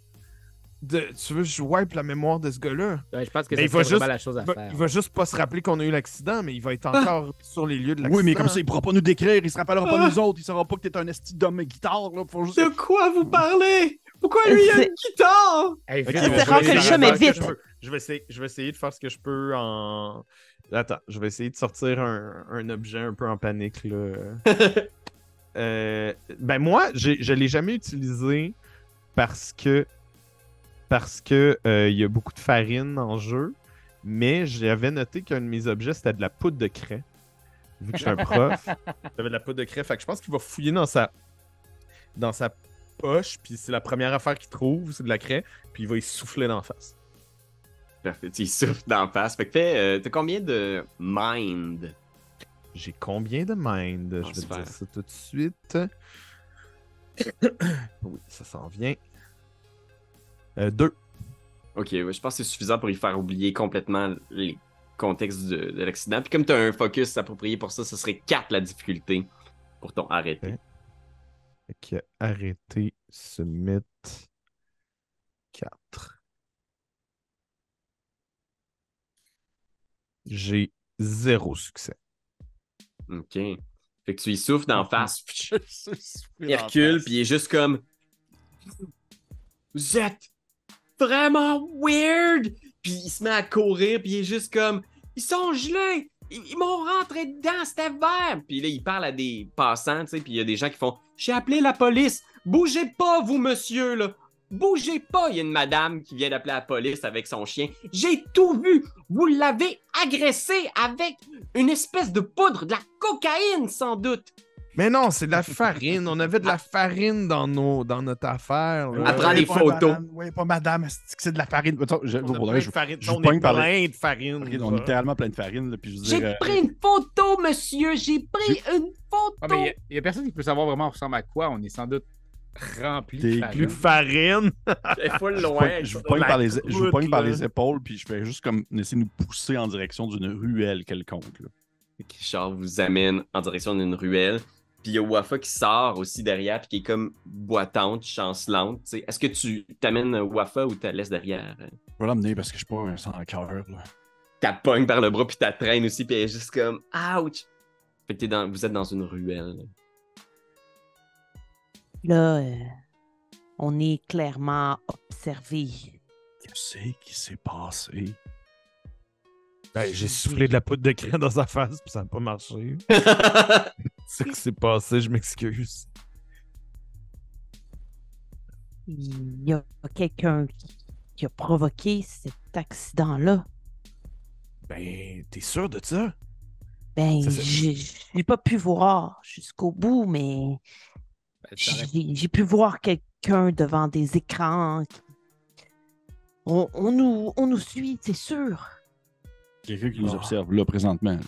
S5: de- Tu veux que je wipe la mémoire de ce gars-là?
S3: Ouais, je pense que
S5: Mais
S3: c'est vraiment
S5: juste-
S3: la chose à
S5: Il va,
S3: faire.
S5: il va juste pas se rappeler qu'on a eu l'accident, mais il va être encore sur les lieux de l'accident.
S2: Oui, mais comme ça, il pourra pas nous décrire, il se rappellera pas de nous autres, il saura pas que t'es un esti d'homme guitare, là. Faut juste...
S1: De quoi vous parlez? Pourquoi lui il a une guitare?
S3: Hey,
S5: Ok,
S3: vite,
S5: mais
S3: on
S5: je
S3: va
S5: vais
S4: rare que
S5: essayer
S4: le chat, mais
S5: faire ce que
S4: vite.
S5: je vais, essayer, je vais essayer de faire ce que je peux en. Attends, je vais essayer de sortir un, un objet un peu en panique. Là. Euh, ben moi, je l'ai jamais utilisé parce que parce que euh, il y a beaucoup de farine en jeu, mais j'avais noté qu'un de mes objets c'était de la poudre de craie. Vu que je suis un prof, j'avais de la poudre de craie. Fait que je pense qu'il va fouiller dans sa dans sa poche, puis c'est la première affaire qu'il trouve, c'est de la craie, puis il va y souffler d'en face.
S1: Parfait, il souffle d'en face. Fait que euh, t'as combien de mind?
S5: J'ai combien de mind?
S1: Ah,
S5: je vais te dire ça tout de suite. oui, ça s'en vient. Euh, deux.
S1: Ok, ouais, je pense que c'est suffisant pour y faire oublier complètement les contextes de, de l'accident. Puis comme t'as un focus approprié pour ça, ce serait 4 la difficulté pour ton arrêté.
S5: Ok. Que arrêter, submit 4. J'ai zéro succès.
S1: Ok. Fait que tu y souffles d'en face.
S2: Face.
S1: puis il est juste comme. Vous êtes vraiment weird! Puis il se met à courir, puis il est juste comme. Ils sont gelés! Ils, m'ont rentré dedans, c'était vert! Puis là, il parle à des passants, tu sais, puis il y a des gens qui font J'ai appelé la police! Bougez pas, vous, monsieur, là! Bougez pas! Il y a une madame qui vient d'appeler la police avec son chien. J'ai tout vu! Vous l'avez agressé avec une espèce de poudre, de la cocaïne, sans doute!
S5: Mais non, c'est de la farine. On avait de la farine dans, nos, dans notre affaire. là.
S1: Elle prend des
S2: pas
S1: photos.
S2: Oui, pas madame, c'est que c'est de la farine? Attends, je,
S5: On
S2: pour vrai, je-
S5: farine.
S2: je
S5: On est plein de farine.
S2: On est littéralement plein de farine,
S1: J'ai
S2: euh,
S1: pris une photo, monsieur! J'ai pris une photo!
S3: Ah, il y, a personne qui peut savoir vraiment on ressemble à quoi. On est sans doute rempli de
S5: Plus
S3: farine.
S5: de farine.
S1: Full
S2: je vous
S1: loin.
S2: pogne- je vous
S5: sur
S2: pogne
S5: la
S2: par les, je vous pogne par les épaules, puis je fais juste comme essayer de nous pousser en direction d'une ruelle quelconque. là.
S1: Richard vous amène en direction d'une ruelle. Puis il y a Wafa qui sort aussi derrière, puis qui est comme boitante, chancelante. tu sais. Est-ce que tu t'amènes Wafa ou tu la laisses derrière?
S2: Je vais l'emmener parce que je suis pas un sans cœur. là.
S1: T'as pogne par le bras, puis t'as traîne aussi, puis elle est juste comme Ouch! Fait que t'es dans, vous êtes dans une ruelle.
S4: Là, euh, on est clairement observé.
S2: Qu'est-ce qui s'est passé?
S5: Ben, j'ai soufflé de la poudre de craie dans sa face, puis ça n'a pas marché. C'est ce qui s'est passé, je m'excuse.
S4: Il y a quelqu'un qui, a provoqué cet accident-là.
S5: Ben, t'es sûr de ça?
S4: Ben, j'ai pas pu voir jusqu'au bout, mais
S3: Ben,
S4: j'ai pu voir quelqu'un devant des écrans. qui- On, on nous, on nous suit, c'est sûr.
S2: Quelqu'un qui nous observe, là, présentement.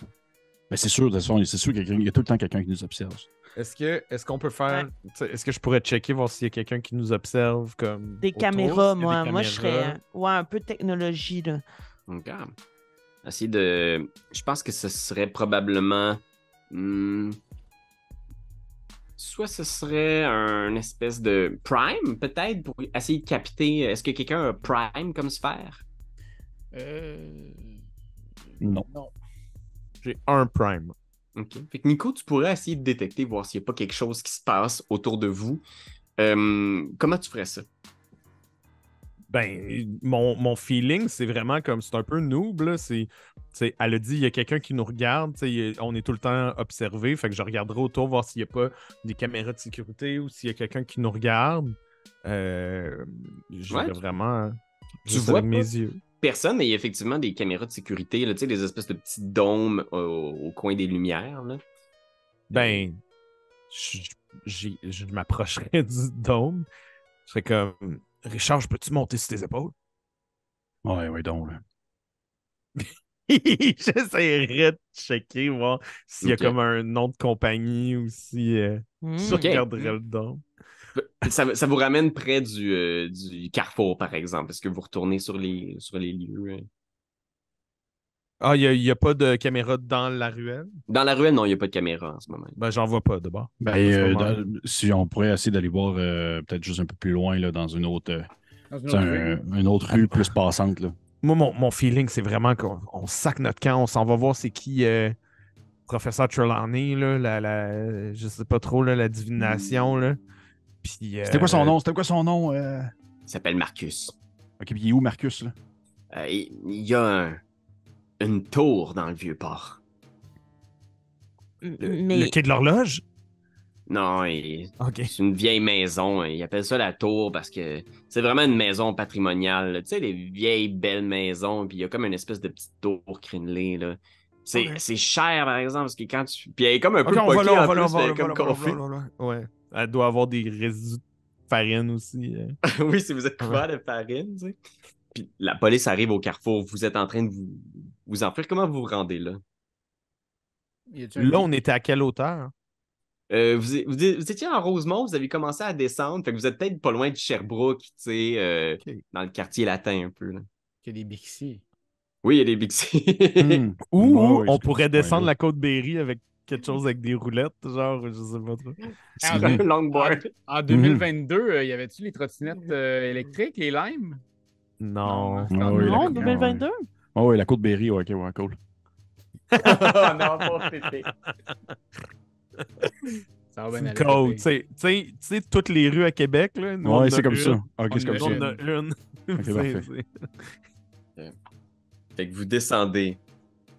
S2: Ben, c'est sûr, de toute façon, c'est sûr qu'il y a tout le temps quelqu'un qui nous observe.
S5: Est-ce que est-ce qu'on peut faire. Est-ce que je pourrais checker voir s'il y a quelqu'un qui nous observe comme.
S4: Des
S5: autour,
S4: caméras, moi,
S5: des
S4: moi je serais. Ouais, un peu de technologie, là.
S1: Ok. Essayer de. Je pense que ce serait probablement. hmm, Soit ce serait un espèce de Prime, peut-être, pour essayer de capter. Est-ce que quelqu'un a Prime comme sphère?
S3: Euh,
S2: Non.
S3: Non.
S5: J'ai un prime.
S1: Ok. Fait que Nico, tu pourrais essayer de détecter, voir s'il n'y a pas quelque chose qui se passe autour de vous. Euh, comment tu ferais ça?
S5: Ben, mon, mon feeling, c'est vraiment comme c'est un peu noob, là. C'est, elle a dit, il y a quelqu'un qui nous regarde, on est tout le temps observé, fait que je regarderai autour, voir s'il n'y a pas des caméras de sécurité ou s'il y a quelqu'un qui nous regarde. Euh, je
S1: Ouais.
S5: vraiment.
S1: Tu vois
S5: avec
S1: pas?
S5: mes yeux.
S1: Personne, mais il y a effectivement des caméras de sécurité, là, tu sais, des espèces de petits dômes au, au coin des lumières. Là.
S5: Ben, je, m'approcherais du dôme. Je serais comme, Richard, peux-tu monter sur tes épaules?
S2: Ouais, ouais, donc. là.
S5: J'essaierais de checker, voir s'il y a comme un nom de compagnie ou si euh,
S4: Hmm.
S5: je regarderais le dôme.
S1: Ça, ça vous ramène près du, euh, du carrefour, par exemple. Est-ce que vous retournez sur les, sur les lieux? euh?
S5: Ah, il n'y a, pas de caméra dans la ruelle?
S1: Dans la ruelle, non, il n'y a pas de caméra en ce moment.
S5: Ben, j'en vois pas de bord.
S2: Ben, euh, dans- si on pourrait essayer d'aller voir euh, peut-être juste un peu plus loin, là, dans une autre,
S3: Dans une autre
S2: un-
S3: rue.
S2: une autre rue plus passante. Là.
S5: Moi, mon, mon feeling, c'est vraiment qu'on on sac notre camp, on s'en va voir c'est qui euh, professeur Trelawney, là, la, la, je sais pas trop, là, la divination. Là. Puis,
S2: C'était quoi son
S5: euh,
S2: nom? C'était quoi son nom? euh?
S1: Il s'appelle Marcus.
S2: Ok, puis il est où, Marcus? Là?
S1: Euh, il y a un- une tour dans le vieux port.
S5: Le,
S4: Mais
S5: le quai de l'horloge?
S1: Non, il- c'est une vieille maison. Ils appellent ça la tour parce que c'est vraiment une maison patrimoniale. là. Tu sais, les vieilles belles maisons, puis il y a comme une espèce de petite tour crénelée. Là. C'est, c'est cher, par exemple, parce que quand tu. Puis elle est comme un
S5: Ok,
S1: peu
S5: on va là, on
S1: en
S5: va là, va on va là, Elle doit avoir des résidus de farine aussi. euh.
S1: oui, si vous êtes couvert de farine, tu sais. Puis la police arrive au carrefour, vous êtes en train de vous, vous enfuir. Comment vous vous rendez là?
S5: Là, on était à quelle hauteur?
S1: Euh, vous, vous, vous étiez en Rosemont, vous avez commencé à descendre, fait que vous êtes peut-être pas loin de Sherbrooke, tu sais, euh, dans le quartier latin un peu. Là.
S3: Il y a des Bixi.
S1: Oui, il y a des Bixi.
S2: Hmm.
S5: Ou on pourrait
S2: ce
S5: descendre la côte Berry avec quelque chose avec des roulettes, genre, je sais pas trop.
S3: Ah,
S1: Sur un longboard.
S3: En 2022, euh, y avait-tu les trottinettes euh, électriques, les limes?
S5: Non.
S2: Ouais,
S4: non,
S2: la-
S4: 2022.
S2: Oh, oui, la côte Berry, ouais, ok, ouais, cool.
S1: oh non, pas Pépé.
S3: Ça va bien.
S5: Tu sais- toutes les rues à Québec, là. nous,
S2: Ouais, c'est comme
S5: une.
S2: ça. Ok, c'est comme ça.
S5: On en a une.
S2: Ok,
S5: C'est-
S2: parfait.
S1: Fait que vous descendez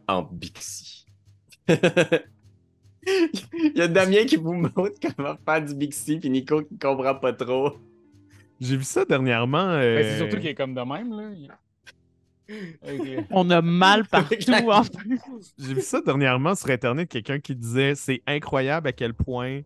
S1: en Bixi. Il y a Damien qui vous montre comment faire du Bixi, puis Nico qui comprend pas trop.
S5: J'ai vu ça dernièrement. euh,
S3: Ben, c'est surtout qu'il est comme de même, là. Il-
S4: On a mal partout. en.
S5: J'ai vu ça dernièrement sur Internet, quelqu'un qui disait c'est incroyable à quel point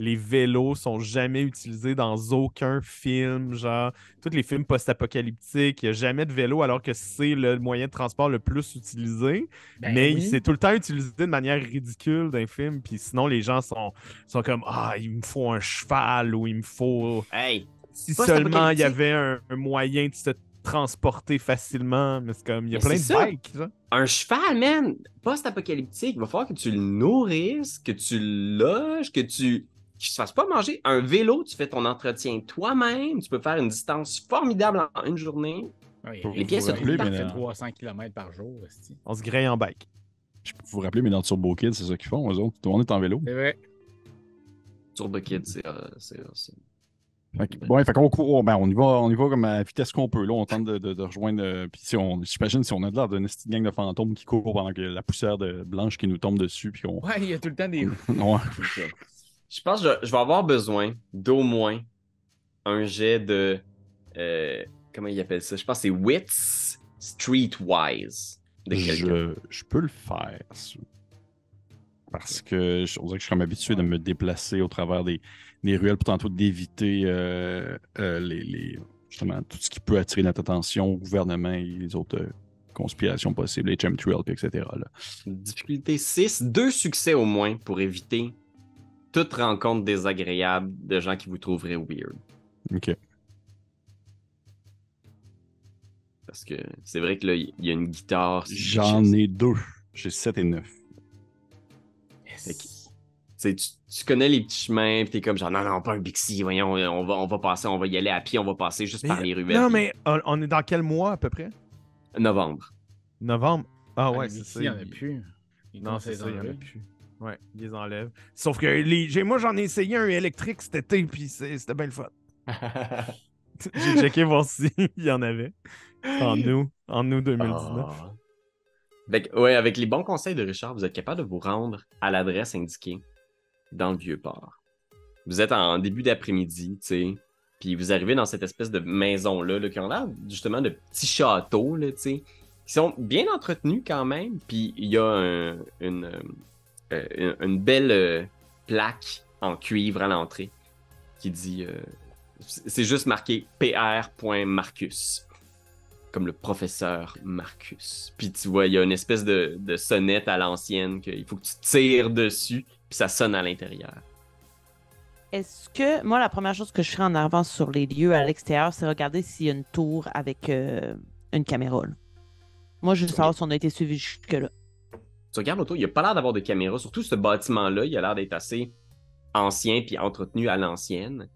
S5: les vélos sont jamais utilisés dans aucun film. Genre, tous les films post-apocalyptiques, il n'y a jamais de vélo alors que c'est le moyen de transport le plus utilisé.
S3: Ben
S5: mais
S3: oui.
S5: c'est tout le temps utilisé de manière ridicule d'un film. Puis sinon, les gens sont, sont comme Ah, il me faut un cheval ou il me faut.
S1: Hey,
S5: Si seulement il y avait un, un moyen de se transporter facilement. Mais c'est comme, il y a
S1: Mais
S5: plein de
S1: ça.
S5: bikes.
S1: un cheval, man, post-apocalyptique, il va falloir que tu le nourrisses, que tu le loges, que tu qu'il se fasse pas manger. Un vélo, tu fais ton entretien toi-même, tu peux faire une distance formidable en une journée. Les pièces se trouvent
S3: il
S2: mais
S3: fait
S2: dans-
S3: 300 km par jour.
S5: On se graille en bike.
S2: Je peux vous rappeler, mais dans Turbo Kid, c'est ça qu'ils font, eux autres. Tout le monde est en vélo.
S3: C'est vrai.
S1: Turbo Kid, c'est euh,
S2: Fait que, fait qu'on court, ben, on y va, on y va comme à la vitesse qu'on peut. Là, on tente de, de- de rejoindre. euh, Puis si on, j'imagine si on a de l'air d'une petite gang de fantômes qui courent pendant que la poussière de blanche qui nous tombe dessus, puis.
S3: Ouais, il y a tout le temps des.
S2: Ouais.
S1: Je pense que je, je vais avoir besoin d'au moins un jet de. euh, comment il appelle ça? Je pense que c'est Wits Streetwise. de.
S2: Je, je peux le faire. Parce que je, on dirait que je suis comme habitué de me déplacer au travers des, des ruelles pour tantôt d'éviter euh, euh, les, les- justement tout ce qui peut attirer notre attention au gouvernement et les autres conspirations possibles, les chemtrails, etc. là.
S1: Difficulté 6, deux succès au moins pour éviter toute rencontre désagréable de gens qui vous trouveraient weird.
S2: Ok.
S1: Parce que c'est vrai que là, il y a une guitare.
S2: J'en ai deux. J'ai 7 et 9.
S1: Fait que, tu sais, tu, tu connais les petits chemins, pis t'es comme genre, non, non, pas un Bixi, voyons, on va, on va passer, on va y aller à pied, on va passer juste par les ruelles.
S5: Non, mais on, on est dans quel mois à peu près?
S1: Novembre.
S5: Novembre? Ah ouais,
S3: les
S5: c'est ça.
S3: Il n'y en a plus.
S5: Non, c'est ça, il y en a plus. Ouais, ils les enlèvent. Sauf que les... moi, j'en ai essayé un électrique cet été, puis c'était bien le fun. J'ai checké voir s'il y en avait. En nous, en nous 2019.
S1: Ah. Fait que, ouais, avec les bons conseils de Richard, vous êtes capable de vous rendre à l'adresse indiquée dans le Vieux-Port. Vous êtes en début d'après-midi, tu sais, puis vous arrivez dans cette espèce de maison-là, là, qui ont l'air justement de petits châteaux, là, tu sais, qui sont bien entretenus quand même, puis il y a un- une, euh, une belle euh, plaque en cuivre à l'entrée qui dit... euh, c'est juste marqué pr.marcus comme le professeur Marcus. Puis tu vois, il y a une espèce de, de sonnette à l'ancienne qu'il faut que tu tires dessus, puis ça sonne à l'intérieur.
S4: Est-ce que, moi, la première chose que je ferai en arrivant sur les lieux à l'extérieur, c'est regarder s'il y a une tour avec euh, une caméra. là. Moi, je veux savoir si on a été suivi jusque-là.
S1: Tu regardes autour, il n'y a pas l'air d'avoir de caméra, surtout ce bâtiment-là, il a l'air d'être assez ancien puis entretenu à l'ancienne.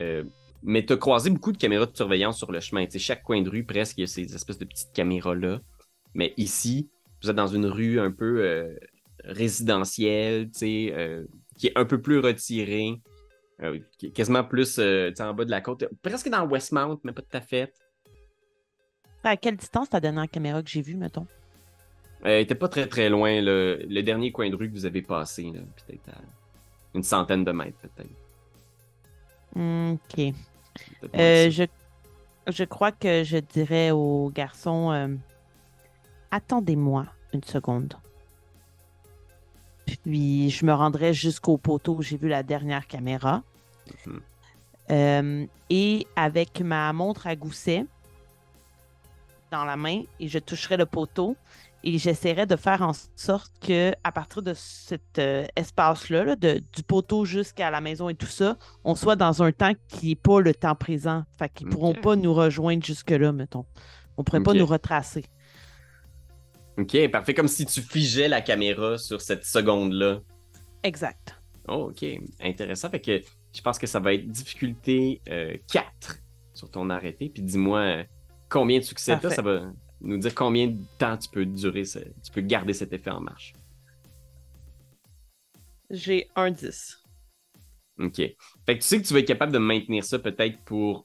S1: Euh, mais tu as croisé beaucoup de caméras de surveillance sur le chemin. Chaque coin de rue, presque, il y a ces espèces de petites caméras-là. Mais ici, vous êtes dans une rue un peu euh, résidentielle, euh, qui est un peu plus retirée, quasiment plus en bas de la côte, presque dans Westmount, mais pas tout à fait.
S4: À quelle distance ta dernière caméra que j'ai vue, mettons?
S1: Euh, était pas très très loin, le, le dernier coin de rue que vous avez passé, peut-être à une centaine de mètres, peut-être.
S4: Hmm, OK. Euh, je, je crois que je dirais au garçon euh, Attendez-moi une seconde. Puis je me rendrai jusqu'au poteau où j'ai vu la dernière caméra.
S1: Mhm.
S4: Euh, et avec ma montre à gousset dans la main, et je toucherai le poteau. Et j'essaierai de faire en sorte que à partir de cet euh, espace-là, là, de- du poteau jusqu'à la maison et tout ça, on soit dans un temps qui n'est pas le temps présent. Fait qu'ils pourront
S1: Ok.
S4: pas nous rejoindre jusque-là, mettons. On pourrait pas nous retracer.
S1: Ok, parfait. Comme si tu figeais la caméra sur cette seconde-là.
S4: Exact.
S1: Oh, ok. Intéressant. Fait que je pense que ça va être difficulté euh, 4 sur ton arrêté. Puis dis-moi euh, combien de succès t'as? Ça va nous dire combien de temps tu peux durer, ce- tu peux garder cet effet en marche.
S4: J'ai un 10.
S1: OK. Fait que tu sais que tu vas être capable de maintenir ça peut-être pour,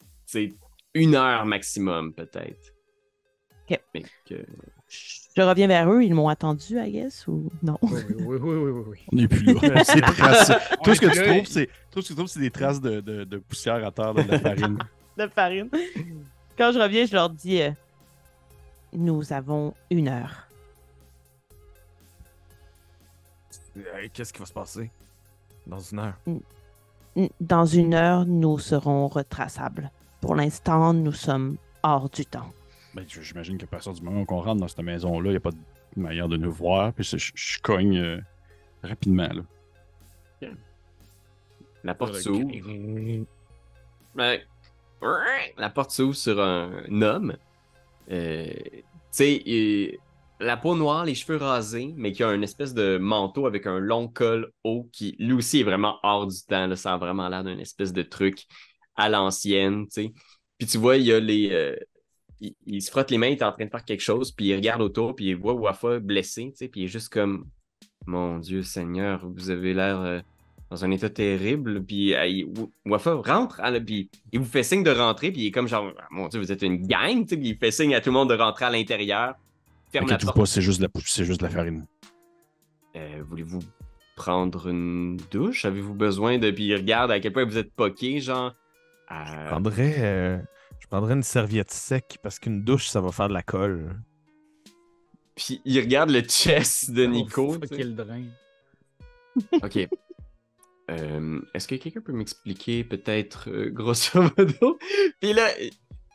S1: tu sais, une heure maximum, peut-être.
S4: OK.
S1: Mais que...
S4: Je reviens vers eux. Ils m'ont attendu, I guess, ou non?
S3: Oui, oui, oui, oui, oui, oui.
S2: On n'est plus là. C'est. Tout ce que tu trouves, c'est tout ce que tu trouves, c'est des traces de, de- de poussière à terre, de la farine.
S4: de farine. Quand je reviens, je leur dis euh, Nous avons une heure.
S5: Euh, Qu'est-ce qui va se passer? Dans une heure?
S4: Dans une heure, nous serons retraçables. Pour l'instant, nous sommes hors du temps.
S2: Ben, J'imagine qu'à partir du moment qu'on rentre dans cette maison-là, il n'y a pas de manière de nous voir. Puis je, cogne euh, rapidement. Là.
S1: La porte s'ouvre. Ouais. La porte s'ouvre sur un homme. Euh, tu sais, la peau noire, les cheveux rasés, mais qui a une espèce de manteau avec un long col haut qui, lui aussi, est vraiment hors du temps. Là, ça a vraiment l'air d'un espèce de truc à l'ancienne, tu sais. Puis tu vois, il y a les... euh, il, il se frotte les mains, il est en train de faire quelque chose, puis il regarde autour, puis il voit Wafa blessé, tu sais, puis il est juste comme... Mon Dieu Seigneur, vous avez l'air... euh, dans un état terrible. Puis euh, il- Wafa rentre, hein, là, puis il vous fait signe de rentrer, puis il est comme genre, Ah, mon Dieu, vous êtes une gang, tu sais, puis il fait signe à tout le monde de rentrer à l'intérieur. Ferme la porte.
S2: pas, c'est juste, de la juste de la farine.
S1: Euh, Voulez-vous prendre une douche? Avez-vous besoin de. Puis il regarde à quel point vous êtes poqué, genre?
S5: Je
S1: Euh,
S5: prendrais, euh, je prendrais une serviette sec parce qu'une douche, ça va faire de la colle.
S1: Puis il regarde le chest de Nico.
S3: Oh, fuck,
S1: sais.
S3: quel drain.
S1: Ok. Euh, Est-ce que quelqu'un peut m'expliquer peut-être euh, grosso modo? Puis là,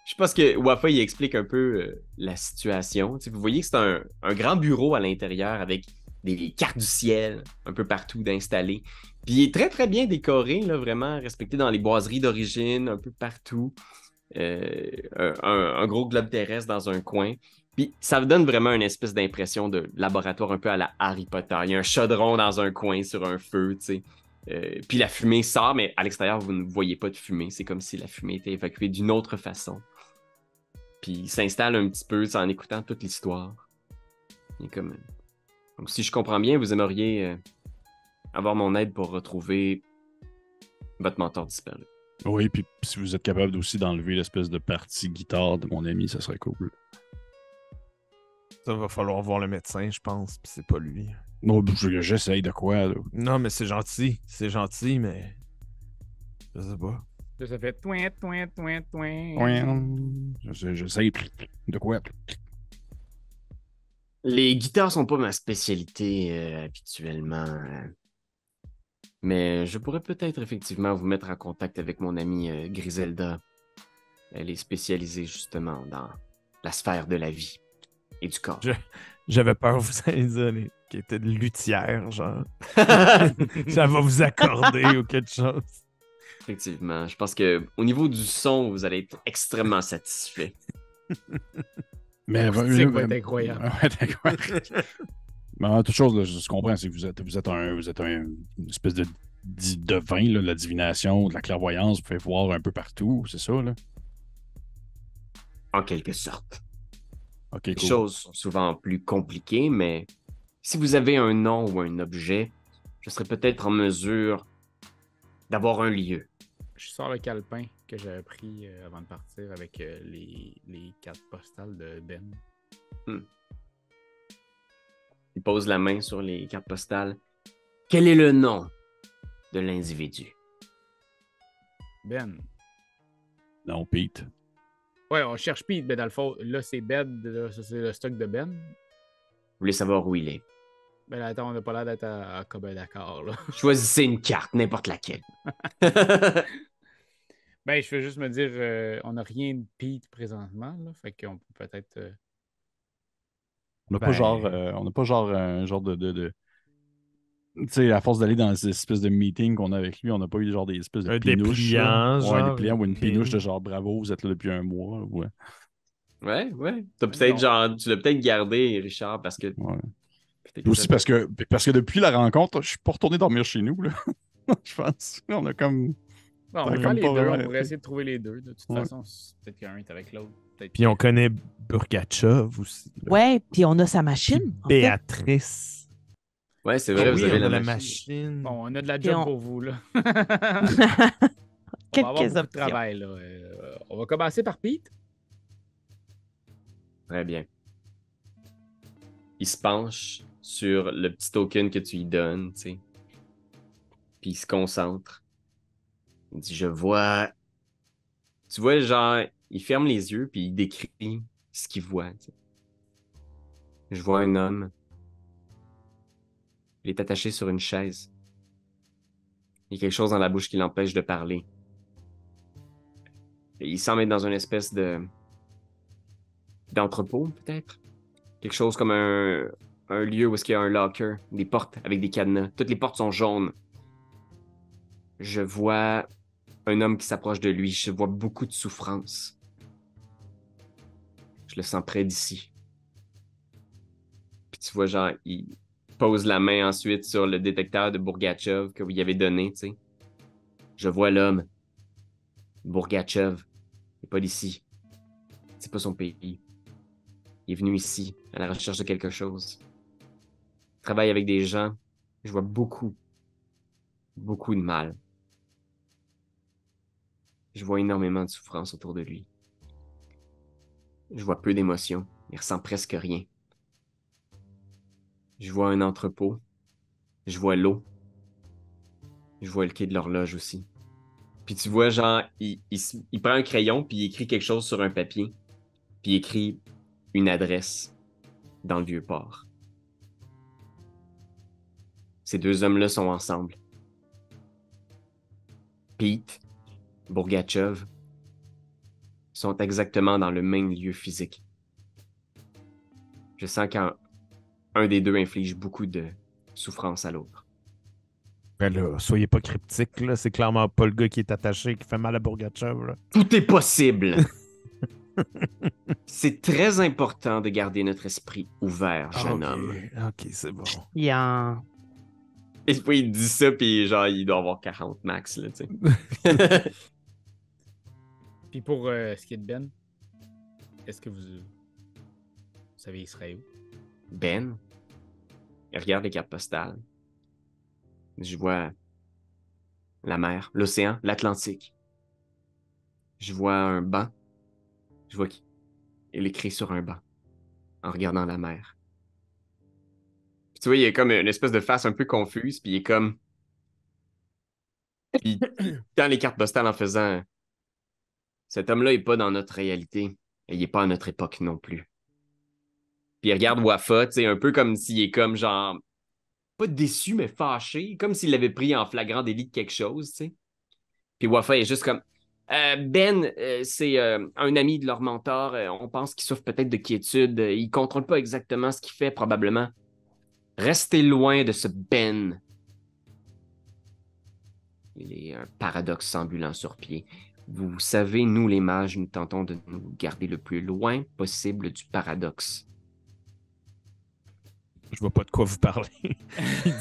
S1: je pense que Wafa il explique un peu euh, la situation. Vous voyez que c'est un, grand bureau à l'intérieur avec des cartes du ciel un peu partout d'installer. Puis il est très très bien décoré, là, vraiment respecté dans les boiseries d'origine, un peu partout. Un, gros globe terrestre dans un coin. Puis ça vous donne vraiment une espèce d'impression de laboratoire un peu à la Harry Potter. Il y a un chaudron dans un coin sur un feu, tu sais. Euh, puis la fumée sort, mais à l'extérieur, vous ne voyez pas de fumée. C'est comme si la fumée était évacuée d'une autre façon. Puis il s'installe un petit peu en écoutant toute l'histoire. Est comme... Donc si je comprends bien, vous aimeriez euh, avoir mon aide pour retrouver votre mentor disparu.
S2: Oui, puis si vous êtes capable aussi d'enlever l'espèce de partie guitare de mon ami, ça serait cool.
S5: Ça va falloir voir le médecin, je pense, puis c'est pas lui.
S2: Non, je- j'essaye de quoi, là.
S5: Non, mais c'est gentil. C'est gentil, mais. Je sais pas.
S3: Ça fait toin, toin, toin, toin.
S2: J'essaye de quoi?
S1: Les guitares sont pas ma spécialité euh, habituellement. Mais je pourrais peut-être effectivement vous mettre en contact avec mon amie euh, Griselda. Elle est spécialisée justement dans la sphère de la vie et du corps.
S5: Je- J'avais peur, vous allez dire, les- qui était de luthière, genre. Ça va vous accorder ou quelque chose.
S1: effectivement, je pense que au niveau du son, vous allez être extrêmement satisfait.
S2: Mais
S3: L'acoustique va être incroyable.
S2: Ouais, d'accord. Mais en toute chose, là, je comprends, c'est que vous êtes, vous êtes, un, vous êtes un- une espèce de, de vin, là, de la divination, de la clairvoyance, vous pouvez voir un peu partout, c'est ça, là?
S1: En quelque sorte. Les
S2: cool.
S1: choses sont souvent plus compliquées, mais si vous avez un nom ou un objet, je serais peut-être en mesure d'avoir un lieu.
S3: Je sors le calepin que j'avais pris euh, avant de partir avec euh, les, les cartes postales de Ben.
S1: Il pose la main sur les cartes postales. Quel est le nom de l'individu?
S3: Ben.
S2: Non, Pete.
S3: Ouais, on cherche Pete, mais dans le fond, là, c'est Ben, c'est le stock de Ben.
S1: Vous voulez savoir où il est?
S3: Ben là, attends, on n'a pas l'air d'être à, à d'accord, là.
S1: Choisissez une carte, n'importe laquelle.
S3: Ben, je veux juste me dire, euh, on n'a rien de Pete présentement, là. Fait qu'on peut peut-être. euh,
S2: On n'a
S5: Ben-
S2: pas genre, euh, on n'a pas genre un genre de. de, sais, à force d'aller dans ces espèces de meetings qu'on a avec lui, on n'a pas eu genre des espèces de
S5: Un
S2: pinouches.
S5: dépliant.
S2: Ouais,
S5: genre,
S2: des pliants ou une pinouche de genre bravo, vous êtes là depuis un mois. Ouais.
S1: ouais, ouais. T'as peut-être
S3: Non.
S1: genre, tu l'as peut-être gardé, Richard, parce que.
S2: Ouais. Aussi parce que, parce que depuis la rencontre, je suis pas retourné dormir chez nous. Là. je pense. On a comme.
S3: On faire
S2: comme
S3: les deux. On pourrait essayer de trouver les deux. De toute
S2: Ouais.
S3: façon, peut-être qu'un est avec l'autre.
S5: Puis on connaît Burgachev aussi. là.
S4: Ouais, puis on a sa machine. en fait.
S5: Béatrice.
S1: Ouais, c'est
S5: Ah
S1: vrai,
S5: oui,
S1: vous avez la,
S5: la
S1: machine.
S5: machine.
S3: Bon, on a de la job
S4: on-
S3: pour vous, là. on va avoir
S4: Quelques
S3: de travail, là. Euh, on va commencer par Pete.
S1: Très bien. Il se penche sur le petit token que tu lui donnes, tu sais. Puis il se concentre. Il dit Je vois. Tu vois, genre, il ferme les yeux, puis il décrit ce qu'il voit. tu sais. Je vois un homme. Il est attaché sur une chaise. Il y a quelque chose dans la bouche qui l'empêche de parler. Il semble être dans une espèce de d'entrepôt, peut-être? Quelque chose comme un, lieu où est-ce y a un locker, des portes avec des cadenas. Toutes les portes sont jaunes. Je vois un homme qui s'approche de lui. Je vois beaucoup de souffrance. Je le sens près d'ici. Puis tu vois, genre, il pose la main ensuite sur le détecteur de Bourgachev que vous y avez donné, tu sais. Je vois l'homme. Bourgachev. N'est pas d'ici. C'est pas son pays. Il est venu ici, à la recherche de quelque chose. Il travaille avec des gens. Je vois beaucoup, beaucoup de mal. Je vois énormément de souffrance autour de lui. Je vois peu d'émotions. Il ressent presque rien. Je vois un entrepôt. Je vois l'eau. Je vois le quai de l'horloge aussi. Puis tu vois, genre, il, prend un crayon, puis il écrit quelque chose sur un papier. Puis il écrit une adresse. dans le vieux port. Ces deux hommes-là sont ensemble. Pete, Bourgachev sont exactement dans le même lieu physique. Je sens qu'un un des deux inflige beaucoup de souffrance à l'autre.
S5: Ben là, soyez pas cryptique, là. C'est clairement pas le gars qui est attaché qui fait mal à Bourgachev, là.
S1: Tout est possible. C'est très important de garder notre esprit ouvert, jeune homme.
S5: Ok, c'est bon.
S4: Il y a...
S1: Et puis il dit ça, puis genre, il doit avoir 40 max, là, tu sais.
S3: Puis pour euh, ce qui est de Ben, est-ce que vous, vous savez, il serait où?
S1: Ben, regarde les cartes postales. Je vois la mer, l'océan, l'Atlantique. Je vois un banc. Je vois qu'il il écrit sur un banc en regardant la mer. Puis tu vois, il y a comme une espèce de face un peu confuse, puis il est comme. Puis dans les cartes postales en faisant. Cet homme-là est pas dans notre réalité, et il est pas à notre époque non plus. Puis il regarde Wafa, un peu comme s'il est comme genre. Pas déçu, mais fâché. Comme s'il l'avait pris en flagrant délit de quelque chose, tu sais. Puis Wafa est juste comme. Euh, ben, euh, c'est euh, un ami de leur mentor. On pense qu'il souffre peut-être de quiétude. Il contrôle pas exactement ce qu'il fait, probablement. Restez loin de ce Ben. Il est un paradoxe ambulant sur pied. Vous savez, nous les mages, nous tentons de nous garder le plus loin possible du paradoxe.
S5: Je vois pas de quoi vous dit-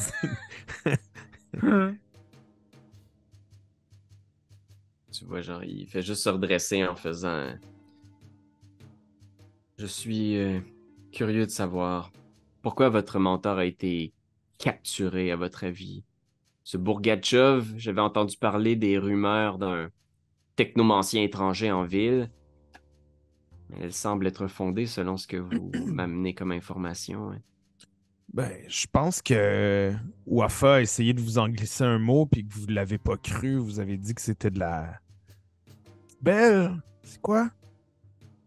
S1: Tu vois, genre, il fait juste se redresser en faisant. Je suis euh, curieux de savoir pourquoi votre mentor a été capturé, à votre avis. Ce Bourgatchev, j'avais entendu parler des rumeurs d'un technomancien étranger en ville. Elle semble être fondée selon ce que vous m'amenez comme information.
S5: Ben, je pense que Wafa a essayé de vous en glisser un mot puis que vous l'avez pas cru. Vous avez dit que c'était de la. Belle, c'est quoi?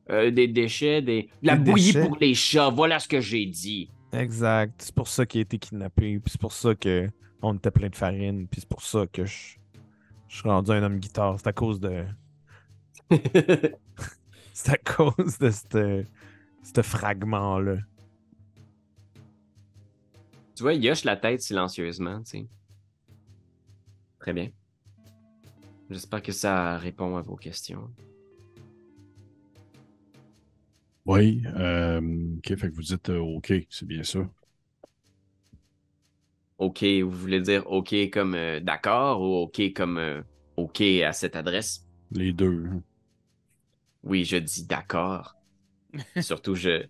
S1: Euh, des déchets, des... de la bouillie
S5: déchets?
S1: pour les chats, voilà ce que j'ai dit.
S5: Exact. C'est pour ça qu'il a été kidnappé. Puis c'est pour ça que on était plein de farine. Puis c'est pour ça que je, je suis rendu un homme guitare. C'est à cause de. C'est à cause de ce ce fragment-là.
S1: Tu vois, il hoche la tête silencieusement, tu sais. Très bien. J'espère que ça répond à vos questions.
S2: Oui. euh, OK, fait que vous dites euh, OK, c'est bien ça.
S1: OK, vous voulez dire OK comme euh, d'accord ou OK comme euh, OK à cette adresse?
S2: Les deux.
S1: Oui, je dis d'accord. Surtout, je,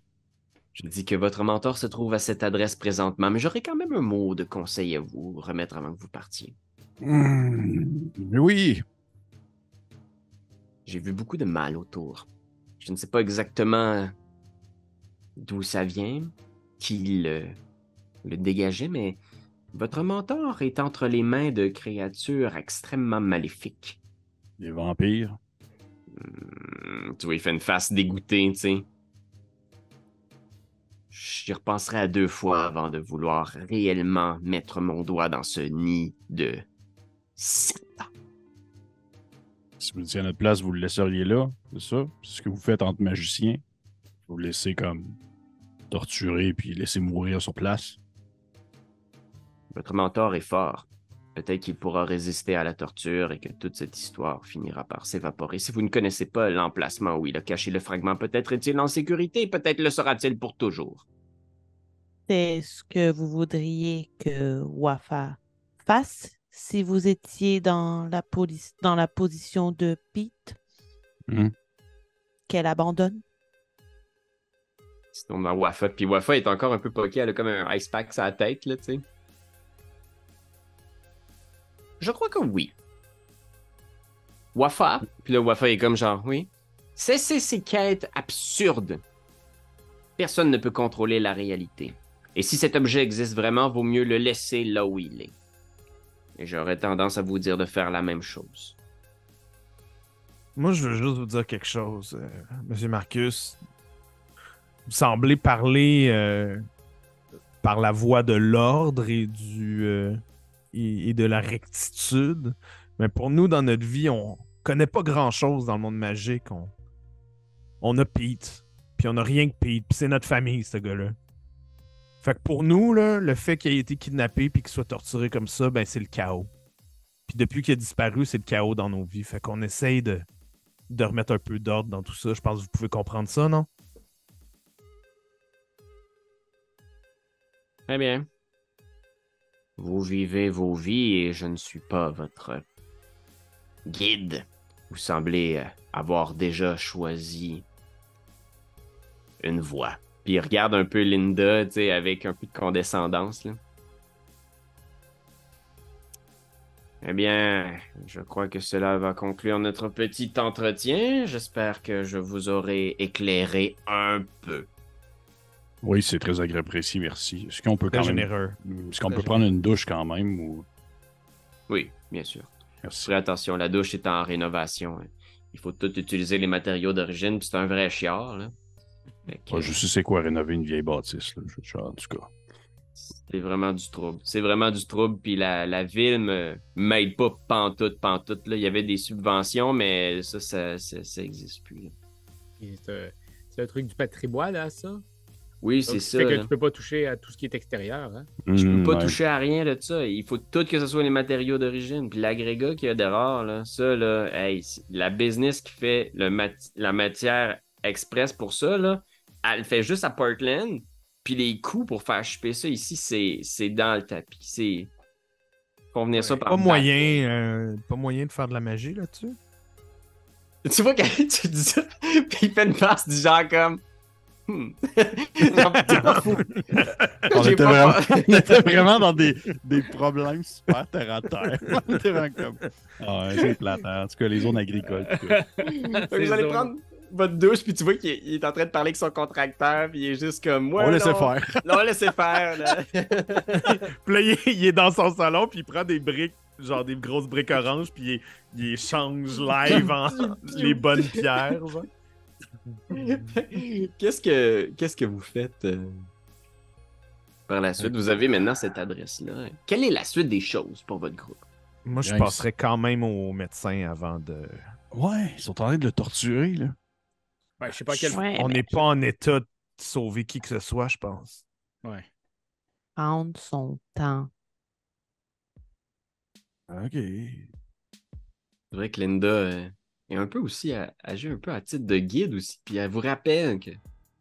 S1: je dis que votre mentor se trouve à cette adresse présentement, mais j'aurais quand même un mot de conseil à vous remettre avant que vous partiez.
S2: Hmm, oui.
S1: J'ai vu beaucoup de mal autour. Je ne sais pas exactement d'où ça vient, qui le, le dégageait, mais votre mentor est entre les mains de créatures extrêmement maléfiques.
S2: Les vampires.
S1: Hmm, tu vois, il fait une face dégoûtée, tu sais. J'y repenserai à deux fois avant de vouloir réellement mettre mon doigt dans ce nid de Satan.
S2: Si vous étiez à notre place, vous le laisseriez là, c'est ça? C'est ce que vous faites entre magiciens. Vous le laissez comme torturer puis laisser mourir sur place.
S1: Votre mentor est fort. Peut-être qu'il pourra résister à la torture et que toute cette histoire finira par s'évaporer. Si vous ne connaissez pas l'emplacement où il a caché le fragment, peut-être est-il en sécurité, peut-être le sera-t-il pour toujours.
S4: C'est ce que vous voudriez que Wafa fasse? Si vous étiez dans la, dans la position de Pete,
S2: Mhm.
S4: qu'elle abandonne?
S1: Sinon, dans Wafa, puis Wafa est encore un peu poqué, elle a comme un ice pack sur la tête, là, tu sais. Je crois que oui. Wafa, puis là, Wafa est comme genre, oui. Cessez ces quêtes absurdes. Personne ne peut contrôler la réalité. Et si cet objet existe vraiment, vaut mieux le laisser là où il est. Et j'aurais tendance à vous dire de faire la même chose.
S5: Moi, je veux juste vous dire quelque chose, euh, Monsieur Marcus. vous semblez parler euh, par la voix de l'ordre et du euh, et, de la rectitude. Mais pour nous, dans notre vie, on connaît pas grand-chose dans le monde magique. On, on a Pete, puis on a rien que Pete, puis c'est notre famille, ce gars-là. Fait que pour nous, là, le fait qu'il ait été kidnappé puis qu'il soit torturé comme ça, ben c'est le chaos. Puis depuis qu'il a disparu, c'est le chaos dans nos vies. Fait qu'on essaye de, de remettre un peu d'ordre dans tout ça. Je pense que vous pouvez comprendre ça, non?
S1: Très bien. Vous vivez vos vies et je ne suis pas votre guide. Vous semblez euh, avoir déjà choisi une voie. Puis il regarde un peu Linda, tu sais, avec un peu de condescendance. Là. Eh bien, je crois que cela va conclure notre petit entretien. J'espère que je vous aurai éclairé un peu.
S2: Oui, c'est très apprécié, merci. Est-ce qu'on peut quand même. Est-ce qu'on peut prendre une douche quand même ou?
S1: Oui, bien sûr.
S2: Merci.
S1: Faites attention, la douche est en rénovation. hein. Il faut tout utiliser les matériaux d'origine, puis c'est un vrai chiard. Là. Que
S2: Ouais, je sais c'est quoi rénover une vieille bâtisse, là. Je- en tout cas.
S1: C'est vraiment du trouble. C'est vraiment du trouble, puis la, la ville me m'aide pas pantoute, pantoute. Là. Il y avait des subventions, mais ça, ça, ça, ça existe plus.
S3: C'est un- c'est un truc du patrimoine, là, ça?
S1: Oui, c'est ça.
S3: fait que
S1: là.
S3: tu peux pas toucher à tout ce qui est extérieur. Hein?
S1: Je peux pas
S2: ouais.
S1: toucher à rien de ça. Il faut tout que ce soit les matériaux d'origine. Puis l'agrégat qu'il y a dehors, là, ça, là, hey, la business qui fait le mat- la matière express pour ça, là, elle le fait juste à Portland. Puis les coûts pour faire choper ça ici, c'est, c'est dans le tapis. C'est. Faut venir ça
S3: Ouais.
S1: par
S5: Pas moyen, euh, pas moyen de faire de la magie là-dessus?
S1: Tu vois quand tu dis ça, puis il fait une face du genre comme. Hmm. Pas fou.
S2: On était,
S1: pas
S2: vraiment, on était vraiment dans des, des problèmes super terre à terre. On était vraiment comme. Ah, ouais, c'est plate. hein. En tout cas, les zones agricoles.
S1: vous allez prendre votre douche, puis tu vois qu'il est, en train de parler avec son contracteur, puis il est juste comme. Ouais,
S2: On laissait
S1: non.
S2: faire.
S1: Là, on laissait faire. Là.
S5: Puis là, il est, il est dans son salon, puis il prend des briques, genre des grosses briques oranges, puis il, il échange live en les bonnes pierres. genre.
S1: qu'est-ce que qu'est-ce que vous faites euh, par la suite? Vous avez maintenant cette adresse-là. Quelle est la suite des choses pour votre groupe?
S5: Moi, je passerais quand même au médecin avant de.
S2: Ouais, ils sont en train de le torturer, là.
S3: Ouais, je sais pas quel.
S4: Ouais,
S5: On n'est pas en état de sauver qui que ce soit, je pense.
S3: Ouais.
S4: prendre son temps.
S2: OK.
S1: C'est vrai que Linda est un peu aussi à, agit un peu à titre de guide aussi, puis elle vous rappelle que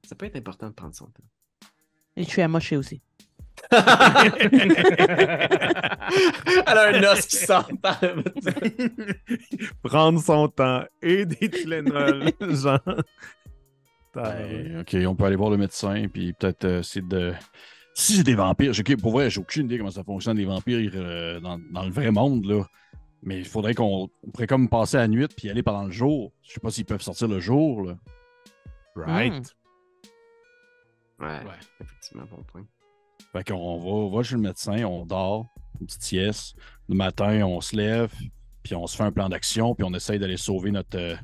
S1: ça peut être important de prendre son temps.
S4: Et je suis amochée aussi.
S1: Elle a un os qui sort
S5: Prendre son temps et des Tylenol, genre.
S2: Ben, OK, on peut aller voir le médecin, puis peut-être euh, essayer de. Si c'est des vampires, pour vrai, j'ai aucune idée comment ça fonctionne, des vampires euh, dans, dans le vrai monde, là. Mais il faudrait qu'on on pourrait comme passer la nuit puis aller pendant le jour. Je sais pas s'ils peuvent sortir le jour, là.
S5: Right.
S1: Ouais,
S3: Ouais.
S1: effectivement, bon point.
S2: Fait qu'on va, on va chez le médecin, on dort, une petite sieste. Le matin, on se lève, puis on se fait un plan d'action, puis on essaye d'aller sauver notre, euh,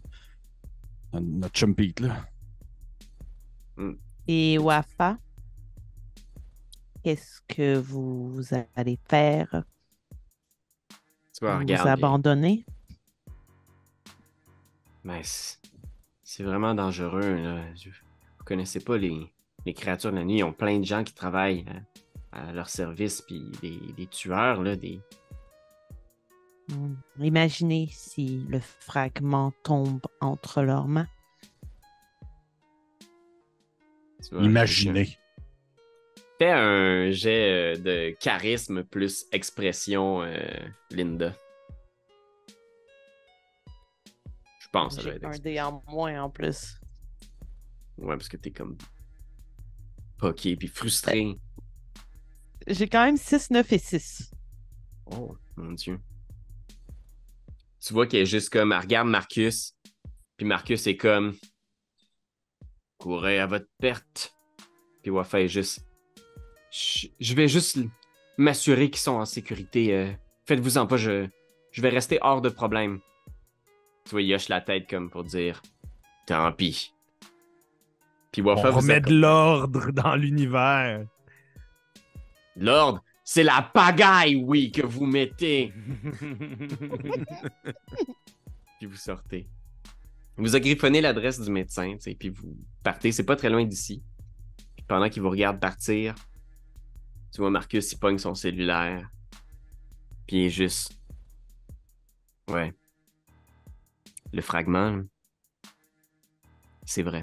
S2: notre, notre chum Pete, là.
S4: Et Wafa, qu'est-ce que vous allez faire?
S1: Tu? Mais c'est c'est vraiment dangereux. Là. Vous connaissez pas les, les créatures de la nuit. Ils ont plein de gens qui travaillent à, à leur service, puis des, des tueurs, là, des.
S4: Hmm. Imaginez si le fragment tombe entre leurs mains.
S2: Imaginez.
S1: Fais un jet euh, de charisme plus expression, euh, Linda. Je pense que ça être
S4: un dé en moins en plus.
S1: Ouais, parce que t'es comme. poqué puis frustré.
S4: J'ai quand même 6, 9 et 6.
S1: Oh, mon Dieu. Tu vois qu'elle est juste comme, elle regarde Marcus, puis Marcus est comme, courez à votre perte. Puis Wafa est juste, je vais juste m'assurer qu'ils sont en sécurité. euh, Faites-vous-en pas, je, je vais rester hors de problème. Tu vois, il hoche la tête comme pour dire, tant pis. Puis
S5: On remet de l'ordre dans l'univers.
S1: L'ordre, c'est la pagaille, oui, que vous mettez. puis vous sortez. Vous agriffonnez l'adresse du médecin, tu sais, puis vous partez. C'est pas très loin d'ici. Pendant qu'il vous regarde partir, tu vois Marcus, il pogne son cellulaire. Puis il est juste. Ouais. Le fragment, c'est vrai.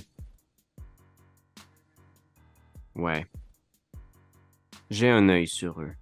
S1: Ouais. J'ai un œil sur eux.